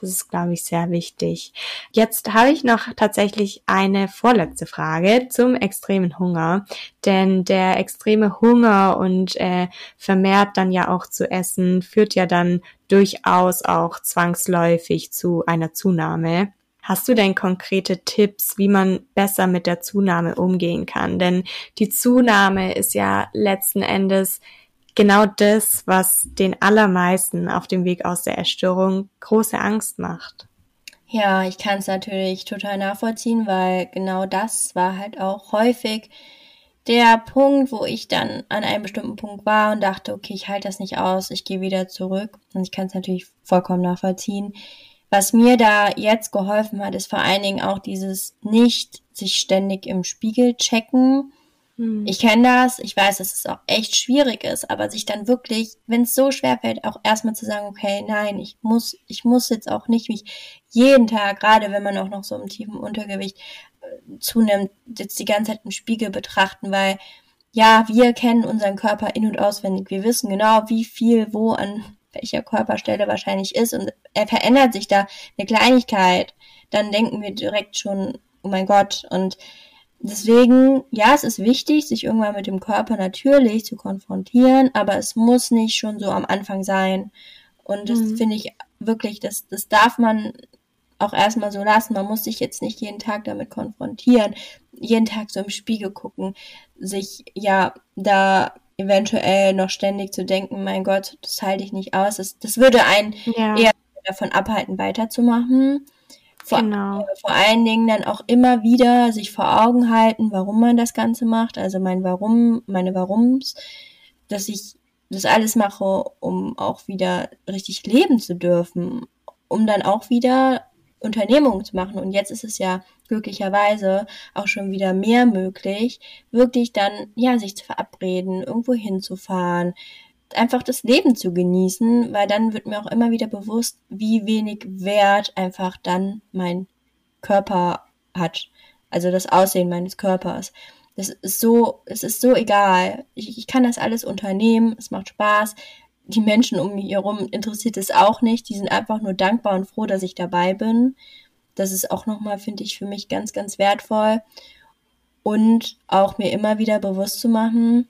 Das ist, glaube ich, sehr wichtig. Jetzt habe ich noch tatsächlich eine vorletzte Frage zum extremen Hunger. Denn der extreme Hunger und äh, vermehrt dann ja auch zu essen führt ja dann durchaus auch zwangsläufig zu einer Zunahme. Hast du denn konkrete Tipps, wie man besser mit der Zunahme umgehen kann? Denn die Zunahme ist ja letzten Endes genau das, was den allermeisten auf dem Weg aus der Erstörung große Angst macht. Ja, ich kann es natürlich total nachvollziehen, weil genau das war halt auch häufig der Punkt, wo ich dann an einem bestimmten Punkt war und dachte, okay, ich halte das nicht aus, ich gehe wieder zurück. Und ich kann es natürlich vollkommen nachvollziehen. Was mir da jetzt geholfen hat, ist vor allen Dingen auch dieses nicht sich ständig im Spiegel checken, hm. Ich kenne das, ich weiß, dass es auch echt schwierig ist, aber sich dann wirklich, wenn es so schwer fällt, auch erstmal zu sagen, okay, nein, ich muss, ich muss jetzt auch nicht mich jeden Tag, gerade wenn man auch noch so im tiefen Untergewicht äh, zunimmt, jetzt die ganze Zeit im Spiegel betrachten, weil ja, wir kennen unseren Körper in- und auswendig. Wir wissen genau, wie viel wo an welcher Körperstelle wahrscheinlich ist und er verändert sich da eine Kleinigkeit dann denken wir direkt schon, oh mein Gott. Und deswegen, ja, es ist wichtig, sich irgendwann mit dem Körper natürlich zu konfrontieren, aber es muss nicht schon so am Anfang sein. Und das mhm. finde ich wirklich, das, das darf man auch erstmal so lassen. Man muss sich jetzt nicht jeden Tag damit konfrontieren, jeden Tag so im Spiegel gucken, sich ja da eventuell noch ständig zu denken, mein Gott, das halte ich nicht aus. Das, das würde einen ja. eher davon abhalten, weiterzumachen. Vor, genau. vor allen Dingen dann auch immer wieder sich vor Augen halten, warum man das Ganze macht. Also mein Warum, meine Warums, dass ich das alles mache, um auch wieder richtig leben zu dürfen, um dann auch wieder Unternehmungen zu machen. Und jetzt ist es ja glücklicherweise auch schon wieder mehr möglich, wirklich dann, ja, sich zu verabreden, irgendwo hinzufahren, einfach das Leben zu genießen, weil dann wird mir auch immer wieder bewusst, wie wenig Wert einfach dann mein Körper hat. Also das Aussehen meines Körpers. Das ist so, es ist so egal. Ich, ich kann das alles unternehmen, es macht Spaß die Menschen um mich herum interessiert es auch nicht. Die sind einfach nur dankbar und froh, dass ich dabei bin. Das ist auch nochmal, finde ich, für mich ganz, ganz wertvoll. Und auch mir immer wieder bewusst zu machen,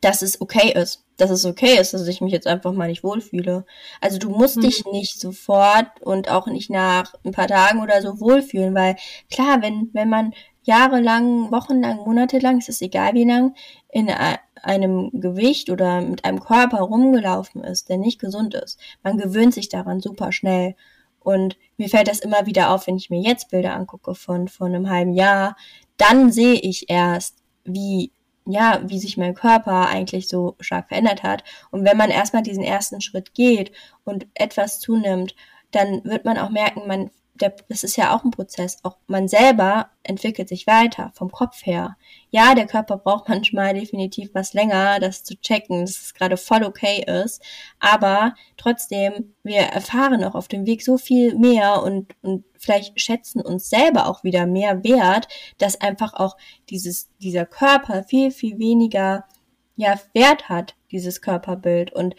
dass es okay ist. Dass es okay ist, dass ich mich jetzt einfach mal nicht wohlfühle. Also du musst mhm. dich nicht sofort und auch nicht nach ein paar Tagen oder so wohlfühlen, weil klar, wenn, wenn man jahrelang, wochenlang, monatelang, ist es egal wie lang, in einem Gewicht oder mit einem Körper rumgelaufen ist, der nicht gesund ist. Man gewöhnt sich daran super schnell. Und mir fällt das immer wieder auf, wenn ich mir jetzt Bilder angucke von, von einem halben Jahr, dann sehe ich erst, wie, ja, wie sich mein Körper eigentlich so stark verändert hat. Und wenn man erstmal diesen ersten Schritt geht und etwas zunimmt, dann wird man auch merken, man der, das ist ja auch ein Prozess. Auch man selber entwickelt sich weiter vom Kopf her. Ja, der Körper braucht manchmal definitiv was länger, das zu checken, dass es gerade voll okay ist. Aber trotzdem, wir erfahren auch auf dem Weg so viel mehr und, und vielleicht schätzen uns selber auch wieder mehr wert, dass einfach auch dieses, dieser Körper viel, viel weniger, ja, Wert hat, dieses Körperbild. Und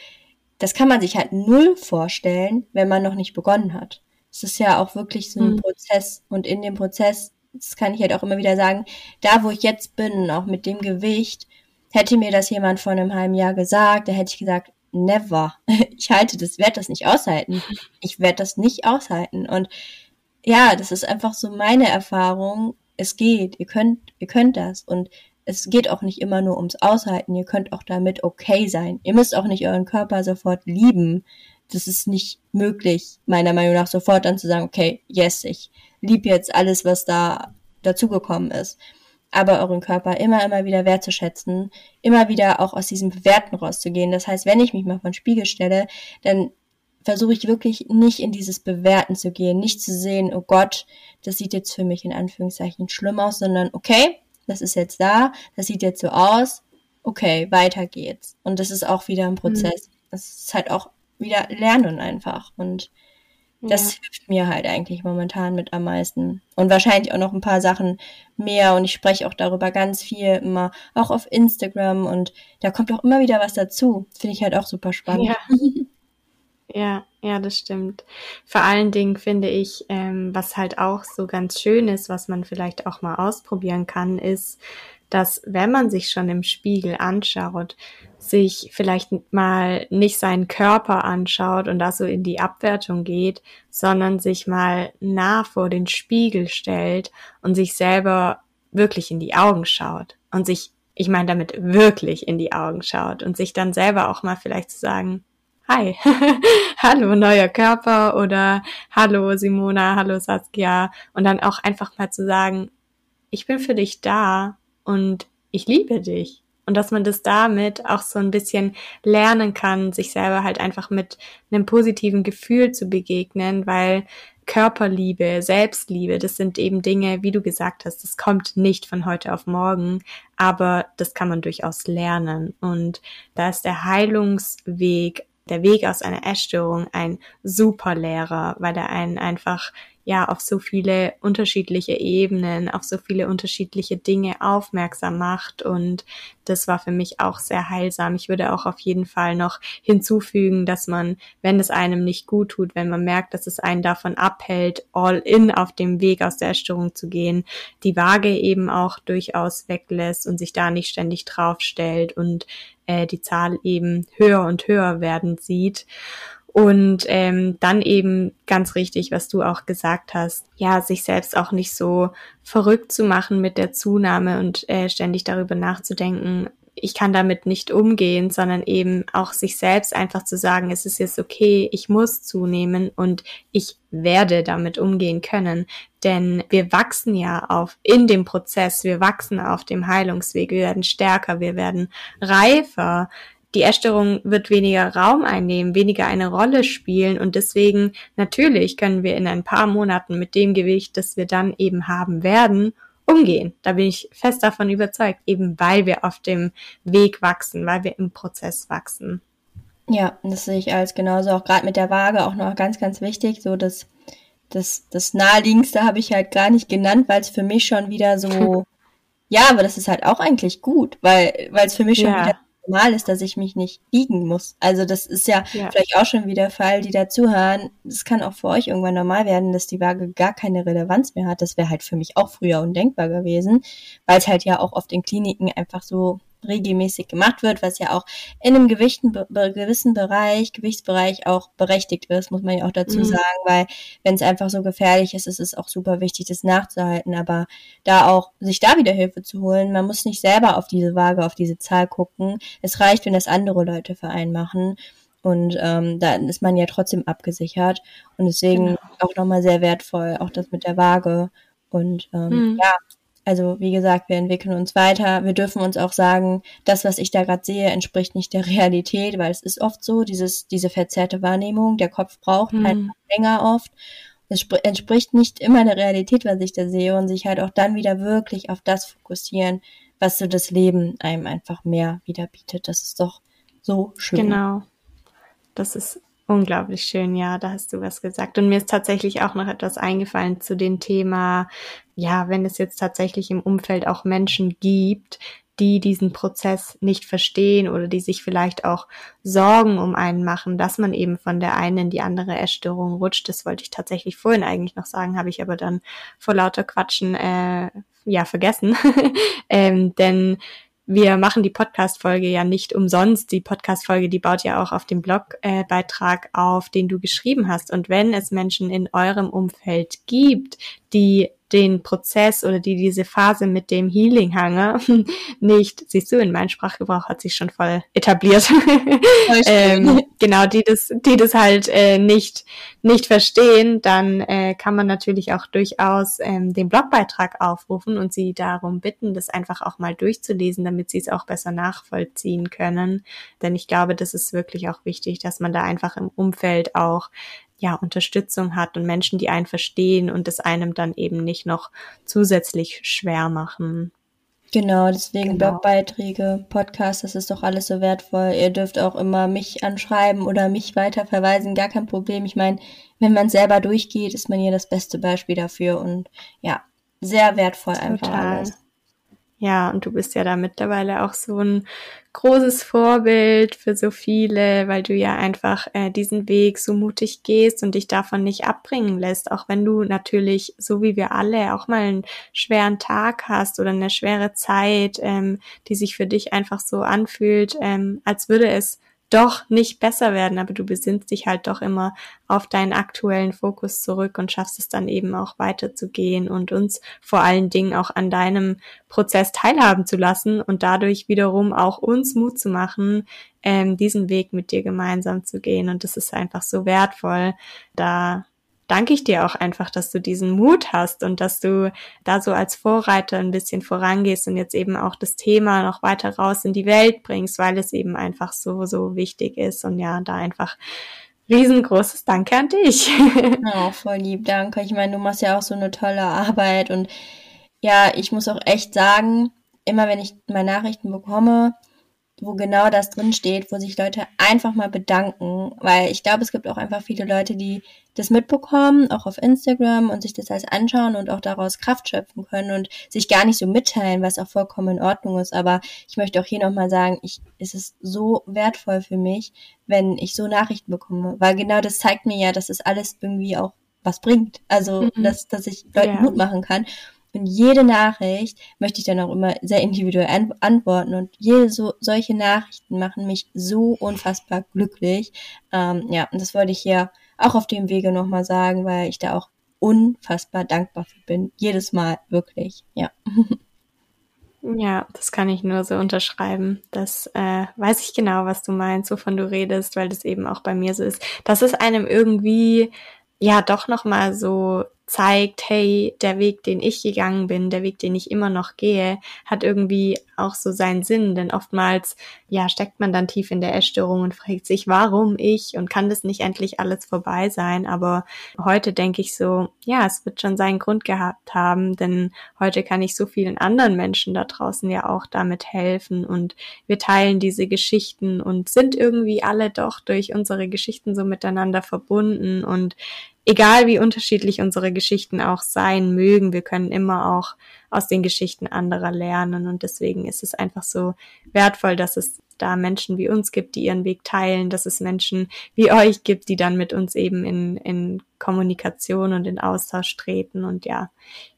das kann man sich halt null vorstellen, wenn man noch nicht begonnen hat es ist ja auch wirklich so ein mhm. Prozess und in dem Prozess, das kann ich halt auch immer wieder sagen, da wo ich jetzt bin, auch mit dem Gewicht, hätte mir das jemand vor einem halben Jahr gesagt, da hätte ich gesagt, never. Ich halte das, werde das nicht aushalten. Ich werde das nicht aushalten. Und ja, das ist einfach so meine Erfahrung. Es geht, ihr könnt, ihr könnt das. Und es geht auch nicht immer nur ums Aushalten. Ihr könnt auch damit okay sein. Ihr müsst auch nicht euren Körper sofort lieben das ist nicht möglich, meiner Meinung nach, sofort dann zu sagen, okay, yes, ich liebe jetzt alles, was da dazugekommen ist. Aber euren Körper immer, immer wieder wertzuschätzen, immer wieder auch aus diesem Bewerten rauszugehen. Das heißt, wenn ich mich mal vor den Spiegel stelle, dann versuche ich wirklich nicht in dieses Bewerten zu gehen, nicht zu sehen, oh Gott, das sieht jetzt für mich in Anführungszeichen schlimm aus, sondern okay, das ist jetzt da, das sieht jetzt so aus, okay, weiter geht's. Und das ist auch wieder ein Prozess. Mhm. Das ist halt auch wieder lernen einfach. Und das ja. hilft mir halt eigentlich momentan mit am meisten. Und wahrscheinlich auch noch ein paar Sachen mehr. Und ich spreche auch darüber ganz viel immer, auch auf Instagram. Und da kommt auch immer wieder was dazu. Finde ich halt auch super spannend. Ja. Ja, ja, das stimmt. Vor allen Dingen finde ich, ähm, was halt auch so ganz schön ist, was man vielleicht auch mal ausprobieren kann, ist, dass wenn man sich schon im Spiegel anschaut, sich vielleicht mal nicht seinen Körper anschaut und da so in die Abwertung geht, sondern sich mal nah vor den Spiegel stellt und sich selber wirklich in die Augen schaut und sich, ich meine damit wirklich in die Augen schaut und sich dann selber auch mal vielleicht zu sagen, Hi, hallo neuer Körper oder hallo Simona, hallo Saskia und dann auch einfach mal zu sagen, ich bin für dich da und ich liebe dich. Und dass man das damit auch so ein bisschen lernen kann, sich selber halt einfach mit einem positiven Gefühl zu begegnen, weil Körperliebe, Selbstliebe, das sind eben Dinge, wie du gesagt hast, das kommt nicht von heute auf morgen, aber das kann man durchaus lernen. Und da ist der Heilungsweg, der Weg aus einer Essstörung ein super Lehrer, weil er einen einfach ja auf so viele unterschiedliche Ebenen, auf so viele unterschiedliche Dinge aufmerksam macht und das war für mich auch sehr heilsam. Ich würde auch auf jeden Fall noch hinzufügen, dass man, wenn es einem nicht gut tut, wenn man merkt, dass es einen davon abhält, all in auf dem Weg aus der Essstörung zu gehen, die Waage eben auch durchaus weglässt und sich da nicht ständig draufstellt und äh, die Zahl eben höher und höher werden sieht. Und ähm, dann eben ganz richtig, was du auch gesagt hast, ja, sich selbst auch nicht so verrückt zu machen mit der Zunahme und äh, ständig darüber nachzudenken, ich kann damit nicht umgehen, sondern eben auch sich selbst einfach zu sagen, es ist jetzt okay, ich muss zunehmen und ich werde damit umgehen können. Denn wir wachsen ja auf in dem Prozess, wir wachsen auf dem Heilungsweg, wir werden stärker, wir werden reifer die Essstörung wird weniger Raum einnehmen, weniger eine Rolle spielen und deswegen natürlich können wir in ein paar Monaten mit dem Gewicht, das wir dann eben haben werden, umgehen. Da bin ich fest davon überzeugt, eben weil wir auf dem Weg wachsen, weil wir im Prozess wachsen. Ja, das sehe ich als genauso auch gerade mit der Waage auch noch ganz, ganz wichtig. So das, das, das naheliegendste habe ich halt gar nicht genannt, weil es für mich schon wieder so, ja, aber das ist halt auch eigentlich gut, weil, weil es für mich schon ja. wieder normal ist, dass ich mich nicht biegen muss. Also das ist ja, ja, vielleicht auch schon wieder Fall, die dazuhören. Das kann auch für euch irgendwann normal werden, dass die Waage gar keine Relevanz mehr hat. Das wäre halt für mich auch früher undenkbar gewesen, weil es halt ja auch oft in Kliniken einfach so regelmäßig gemacht wird, was ja auch in einem gewichten, gewissen Bereich, Gewichtsbereich auch berechtigt ist, muss man ja auch dazu mhm. sagen, weil wenn es einfach so gefährlich ist, ist es auch super wichtig, das nachzuhalten, aber da auch sich da wieder Hilfe zu holen, man muss nicht selber auf diese Waage, auf diese Zahl gucken. Es reicht, wenn das andere Leute für einen machen. Und ähm, da ist man ja trotzdem abgesichert. Und deswegen genau. auch nochmal sehr wertvoll, auch das mit der Waage. Und ähm, mhm. ja, also wie gesagt, wir entwickeln uns weiter. Wir dürfen uns auch sagen, das, was ich da gerade sehe, entspricht nicht der Realität, weil es ist oft so, dieses, diese verzerrte Wahrnehmung, der Kopf braucht mhm. einfach länger oft. Es entspricht nicht immer der Realität, was ich da sehe und sich halt auch dann wieder wirklich auf das fokussieren, was so das Leben einem einfach mehr wieder bietet. Das ist doch so schön. Genau. Das ist Unglaublich schön, ja, da hast du was gesagt. Und mir ist tatsächlich auch noch etwas eingefallen zu dem Thema, ja, wenn es jetzt tatsächlich im Umfeld auch Menschen gibt, die diesen Prozess nicht verstehen oder die sich vielleicht auch Sorgen um einen machen, dass man eben von der einen in die andere Essstörung rutscht. Das wollte ich tatsächlich vorhin eigentlich noch sagen, habe ich aber dann vor lauter Quatschen äh, ja vergessen. ähm, denn wir machen die Podcast-Folge ja nicht umsonst. Die Podcast-Folge, die baut ja auch auf dem Blogbeitrag auf, den du geschrieben hast. Und wenn es Menschen in eurem Umfeld gibt, die den Prozess oder die diese Phase mit dem Healing-Hange nicht, siehst du, in meinem Sprachgebrauch hat sich schon voll etabliert. ähm, genau, die das, die das halt äh, nicht, nicht verstehen, dann äh, kann man natürlich auch durchaus ähm, den Blogbeitrag aufrufen und sie darum bitten, das einfach auch mal durchzulesen, damit sie es auch besser nachvollziehen können. Denn ich glaube, das ist wirklich auch wichtig, dass man da einfach im Umfeld auch ja, Unterstützung hat und Menschen, die einen verstehen und es einem dann eben nicht noch zusätzlich schwer machen. Genau, deswegen genau. Blogbeiträge, Podcasts, das ist doch alles so wertvoll. Ihr dürft auch immer mich anschreiben oder mich weiterverweisen, gar kein Problem. Ich meine, wenn man selber durchgeht, ist man hier das beste Beispiel dafür und ja, sehr wertvoll Total. einfach alles. Ja, und du bist ja da mittlerweile auch so ein großes Vorbild für so viele, weil du ja einfach äh, diesen Weg so mutig gehst und dich davon nicht abbringen lässt, auch wenn du natürlich, so wie wir alle, auch mal einen schweren Tag hast oder eine schwere Zeit, ähm, die sich für dich einfach so anfühlt, ähm, als würde es doch nicht besser werden, aber du besinnst dich halt doch immer auf deinen aktuellen Fokus zurück und schaffst es dann eben auch weiterzugehen und uns vor allen Dingen auch an deinem Prozess teilhaben zu lassen und dadurch wiederum auch uns Mut zu machen, ähm, diesen Weg mit dir gemeinsam zu gehen. Und das ist einfach so wertvoll, da danke ich dir auch einfach, dass du diesen Mut hast und dass du da so als Vorreiter ein bisschen vorangehst und jetzt eben auch das Thema noch weiter raus in die Welt bringst, weil es eben einfach so, so wichtig ist und ja, da einfach riesengroßes Danke an dich. Oh, voll lieb, danke. Ich meine, du machst ja auch so eine tolle Arbeit und ja, ich muss auch echt sagen, immer wenn ich meine Nachrichten bekomme, wo genau das drin steht, wo sich Leute einfach mal bedanken, weil ich glaube, es gibt auch einfach viele Leute, die das mitbekommen, auch auf Instagram und sich das alles anschauen und auch daraus Kraft schöpfen können und sich gar nicht so mitteilen, was auch vollkommen in Ordnung ist. Aber ich möchte auch hier nochmal sagen, ich, es ist so wertvoll für mich, wenn ich so Nachrichten bekomme, weil genau das zeigt mir ja, dass es alles irgendwie auch was bringt. Also, mhm. dass, dass ich Leuten ja. Mut machen kann. Und jede Nachricht möchte ich dann auch immer sehr individuell an antworten. Und jede so, solche Nachrichten machen mich so unfassbar glücklich. Ähm, ja, und das wollte ich hier auch auf dem Wege nochmal sagen, weil ich da auch unfassbar dankbar für bin. Jedes Mal, wirklich, ja. Ja, das kann ich nur so unterschreiben. Das äh, weiß ich genau, was du meinst, wovon du redest, weil das eben auch bei mir so ist. Dass es einem irgendwie ja doch noch mal so zeigt, hey, der Weg, den ich gegangen bin, der Weg, den ich immer noch gehe, hat irgendwie auch so seinen Sinn, denn oftmals, ja, steckt man dann tief in der Essstörung und fragt sich, warum ich? Und kann das nicht endlich alles vorbei sein, aber heute denke ich so, ja, es wird schon seinen Grund gehabt haben, denn heute kann ich so vielen anderen Menschen da draußen ja auch damit helfen. Und wir teilen diese Geschichten und sind irgendwie alle doch durch unsere Geschichten so miteinander verbunden. Und egal wie unterschiedlich unsere Geschichten auch sein mögen, wir können immer auch aus den Geschichten anderer lernen und deswegen ist es einfach so wertvoll, dass es da Menschen wie uns gibt, die ihren Weg teilen, dass es Menschen wie euch gibt, die dann mit uns eben in, in Kommunikation und in Austausch treten und ja,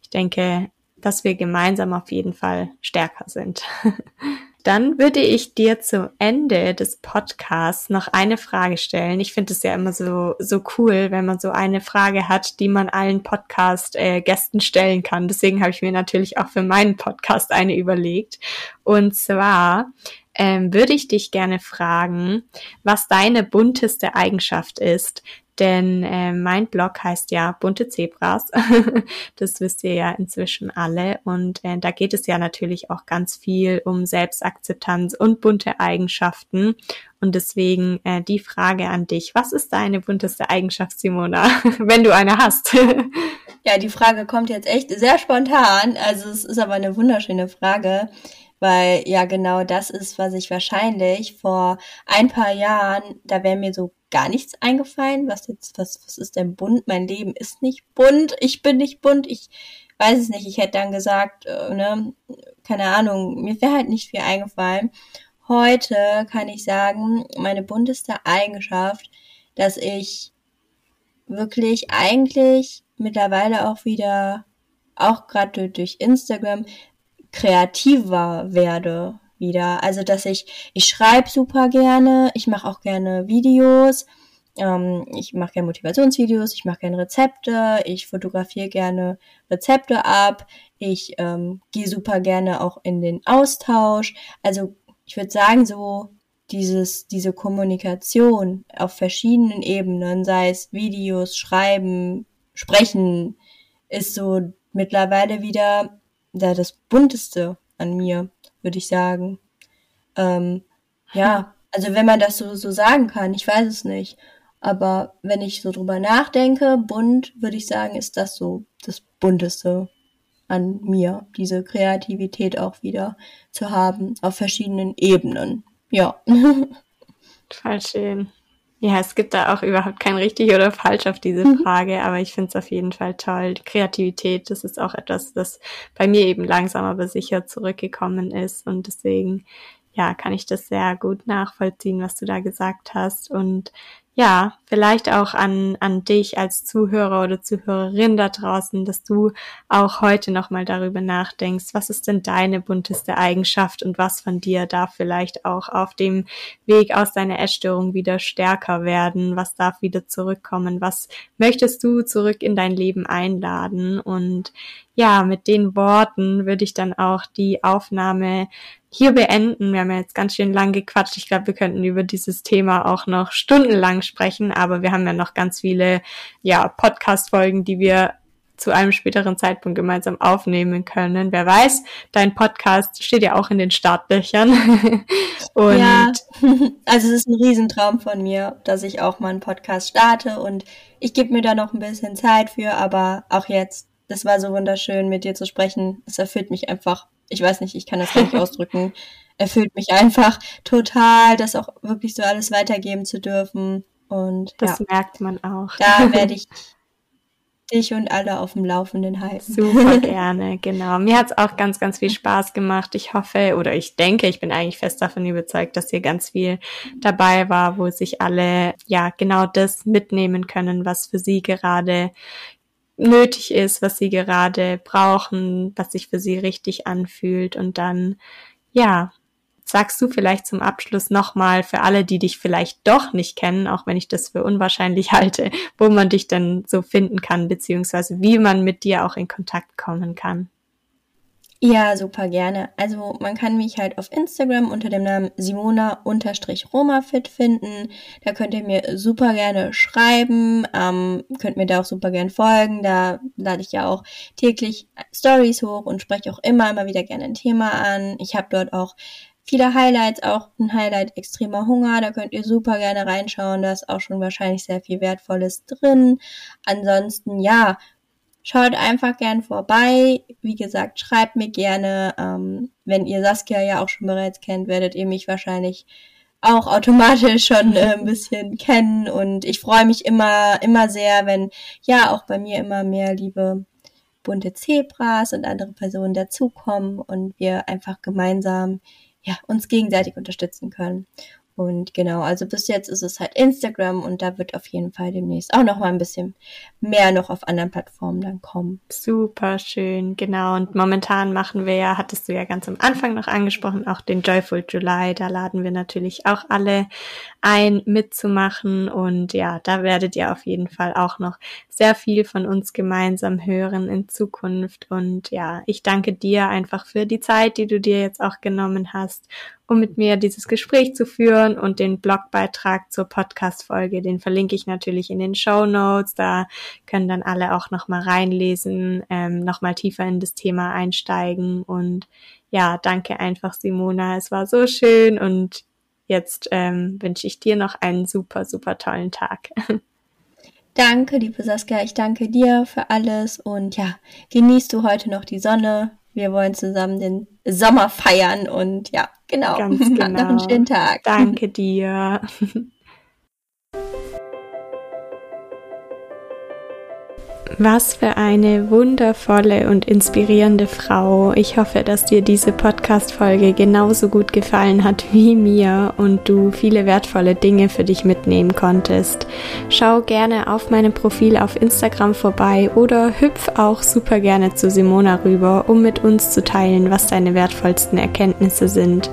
ich denke, dass wir gemeinsam auf jeden Fall stärker sind. Dann würde ich dir zum Ende des Podcasts noch eine Frage stellen. Ich finde es ja immer so, so cool, wenn man so eine Frage hat, die man allen Podcast-Gästen äh, stellen kann. Deswegen habe ich mir natürlich auch für meinen Podcast eine überlegt. Und zwar ähm, würde ich dich gerne fragen, was deine bunteste Eigenschaft ist, denn äh, mein Blog heißt ja Bunte Zebras. das wisst ihr ja inzwischen alle. Und äh, da geht es ja natürlich auch ganz viel um Selbstakzeptanz und bunte Eigenschaften. Und deswegen äh, die Frage an dich. Was ist deine bunteste Eigenschaft, Simona, wenn du eine hast? ja, die Frage kommt jetzt echt sehr spontan. Also es ist aber eine wunderschöne Frage weil ja genau das ist, was ich wahrscheinlich vor ein paar Jahren, da wäre mir so gar nichts eingefallen. Was jetzt, was, was ist denn bunt? Mein Leben ist nicht bunt. Ich bin nicht bunt. Ich weiß es nicht. Ich hätte dann gesagt, äh, ne, keine Ahnung, mir wäre halt nicht viel eingefallen. Heute kann ich sagen, meine bunteste Eigenschaft, dass ich wirklich eigentlich mittlerweile auch wieder, auch gerade durch Instagram, kreativer werde wieder. Also dass ich, ich schreibe super gerne, ich mache auch gerne Videos, ähm, ich mache gerne Motivationsvideos, ich mache gerne Rezepte, ich fotografiere gerne Rezepte ab, ich ähm, gehe super gerne auch in den Austausch. Also ich würde sagen, so dieses, diese Kommunikation auf verschiedenen Ebenen, sei es Videos, Schreiben, Sprechen, ist so mittlerweile wieder da das bunteste an mir würde ich sagen. Ähm, ja, also wenn man das so, so sagen kann, ich weiß es nicht. Aber wenn ich so drüber nachdenke, bunt, würde ich sagen, ist das so das Bunteste an mir, diese Kreativität auch wieder zu haben auf verschiedenen Ebenen. Ja. Voll schön. Ja, es gibt da auch überhaupt kein richtig oder falsch auf diese mhm. Frage, aber ich finde es auf jeden Fall toll. Die Kreativität, das ist auch etwas, das bei mir eben langsam aber sicher zurückgekommen ist und deswegen, ja, kann ich das sehr gut nachvollziehen, was du da gesagt hast und ja, vielleicht auch an, an dich als Zuhörer oder Zuhörerin da draußen, dass du auch heute nochmal darüber nachdenkst, was ist denn deine bunteste Eigenschaft und was von dir darf vielleicht auch auf dem Weg aus deiner Essstörung wieder stärker werden, was darf wieder zurückkommen, was möchtest du zurück in dein Leben einladen? Und ja, mit den Worten würde ich dann auch die Aufnahme hier beenden. Wir haben ja jetzt ganz schön lang gequatscht. Ich glaube, wir könnten über dieses Thema auch noch stundenlang sprechen, aber wir haben ja noch ganz viele, ja, Podcast-Folgen, die wir zu einem späteren Zeitpunkt gemeinsam aufnehmen können. Wer weiß, dein Podcast steht ja auch in den Startlöchern. und ja, also es ist ein Riesentraum von mir, dass ich auch mal einen Podcast starte und ich gebe mir da noch ein bisschen Zeit für, aber auch jetzt, das war so wunderschön, mit dir zu sprechen. Es erfüllt mich einfach ich weiß nicht, ich kann das gar nicht ausdrücken. erfüllt mich einfach total, das auch wirklich so alles weitergeben zu dürfen. Und das ja, merkt man auch. Da werde ich dich und alle auf dem Laufenden halten. Super gerne, genau. Mir hat es auch ganz, ganz viel Spaß gemacht. Ich hoffe oder ich denke, ich bin eigentlich fest davon überzeugt, dass hier ganz viel dabei war, wo sich alle ja genau das mitnehmen können, was für sie gerade nötig ist, was sie gerade brauchen, was sich für sie richtig anfühlt und dann ja Sagst du vielleicht zum Abschluss nochmal für alle, die dich vielleicht doch nicht kennen, auch wenn ich das für unwahrscheinlich halte, wo man dich denn so finden kann, beziehungsweise wie man mit dir auch in Kontakt kommen kann? Ja, super gerne. Also man kann mich halt auf Instagram unter dem Namen Simona-Romafit finden. Da könnt ihr mir super gerne schreiben, ähm, könnt mir da auch super gerne folgen. Da lade ich ja auch täglich Stories hoch und spreche auch immer, immer wieder gerne ein Thema an. Ich habe dort auch viele Highlights, auch ein Highlight extremer Hunger, da könnt ihr super gerne reinschauen, da ist auch schon wahrscheinlich sehr viel Wertvolles drin. Ansonsten, ja, schaut einfach gern vorbei. Wie gesagt, schreibt mir gerne. Ähm, wenn ihr Saskia ja auch schon bereits kennt, werdet ihr mich wahrscheinlich auch automatisch schon äh, ein bisschen kennen und ich freue mich immer, immer sehr, wenn ja auch bei mir immer mehr liebe bunte Zebras und andere Personen dazukommen und wir einfach gemeinsam ja, uns gegenseitig unterstützen können. Und genau, also bis jetzt ist es halt Instagram und da wird auf jeden Fall demnächst auch noch mal ein bisschen mehr noch auf anderen Plattformen dann kommen. Super schön, genau. Und momentan machen wir ja, hattest du ja ganz am Anfang noch angesprochen, auch den Joyful July. Da laden wir natürlich auch alle ein, mitzumachen. Und ja, da werdet ihr auf jeden Fall auch noch sehr viel von uns gemeinsam hören in Zukunft. Und ja, ich danke dir einfach für die Zeit, die du dir jetzt auch genommen hast um mit mir dieses Gespräch zu führen und den Blogbeitrag zur Podcast-Folge, den verlinke ich natürlich in den Show Notes. Da können dann alle auch nochmal reinlesen, ähm, nochmal tiefer in das Thema einsteigen und ja, danke einfach Simona. Es war so schön und jetzt ähm, wünsche ich dir noch einen super, super tollen Tag. Danke, liebe Saskia. Ich danke dir für alles und ja, genießt du heute noch die Sonne. Wir wollen zusammen den Sommer feiern und ja, genau. Ganz genau. noch einen schönen Tag. Danke dir. Was für eine wundervolle und inspirierende Frau. Ich hoffe, dass dir diese Podcast-Folge genauso gut gefallen hat wie mir und du viele wertvolle Dinge für dich mitnehmen konntest. Schau gerne auf meinem Profil auf Instagram vorbei oder hüpf auch super gerne zu Simona rüber, um mit uns zu teilen, was deine wertvollsten Erkenntnisse sind.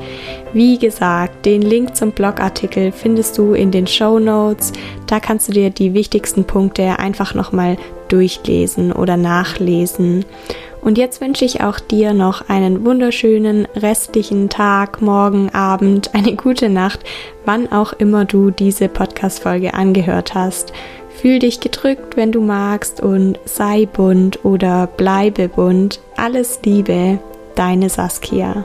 Wie gesagt, den Link zum Blogartikel findest du in den Show Notes. Da kannst du dir die wichtigsten Punkte einfach nochmal durchlesen oder nachlesen. Und jetzt wünsche ich auch dir noch einen wunderschönen restlichen Tag, Morgen, Abend, eine gute Nacht, wann auch immer du diese Podcast-Folge angehört hast. Fühl dich gedrückt, wenn du magst und sei bunt oder bleibe bunt. Alles Liebe, deine Saskia.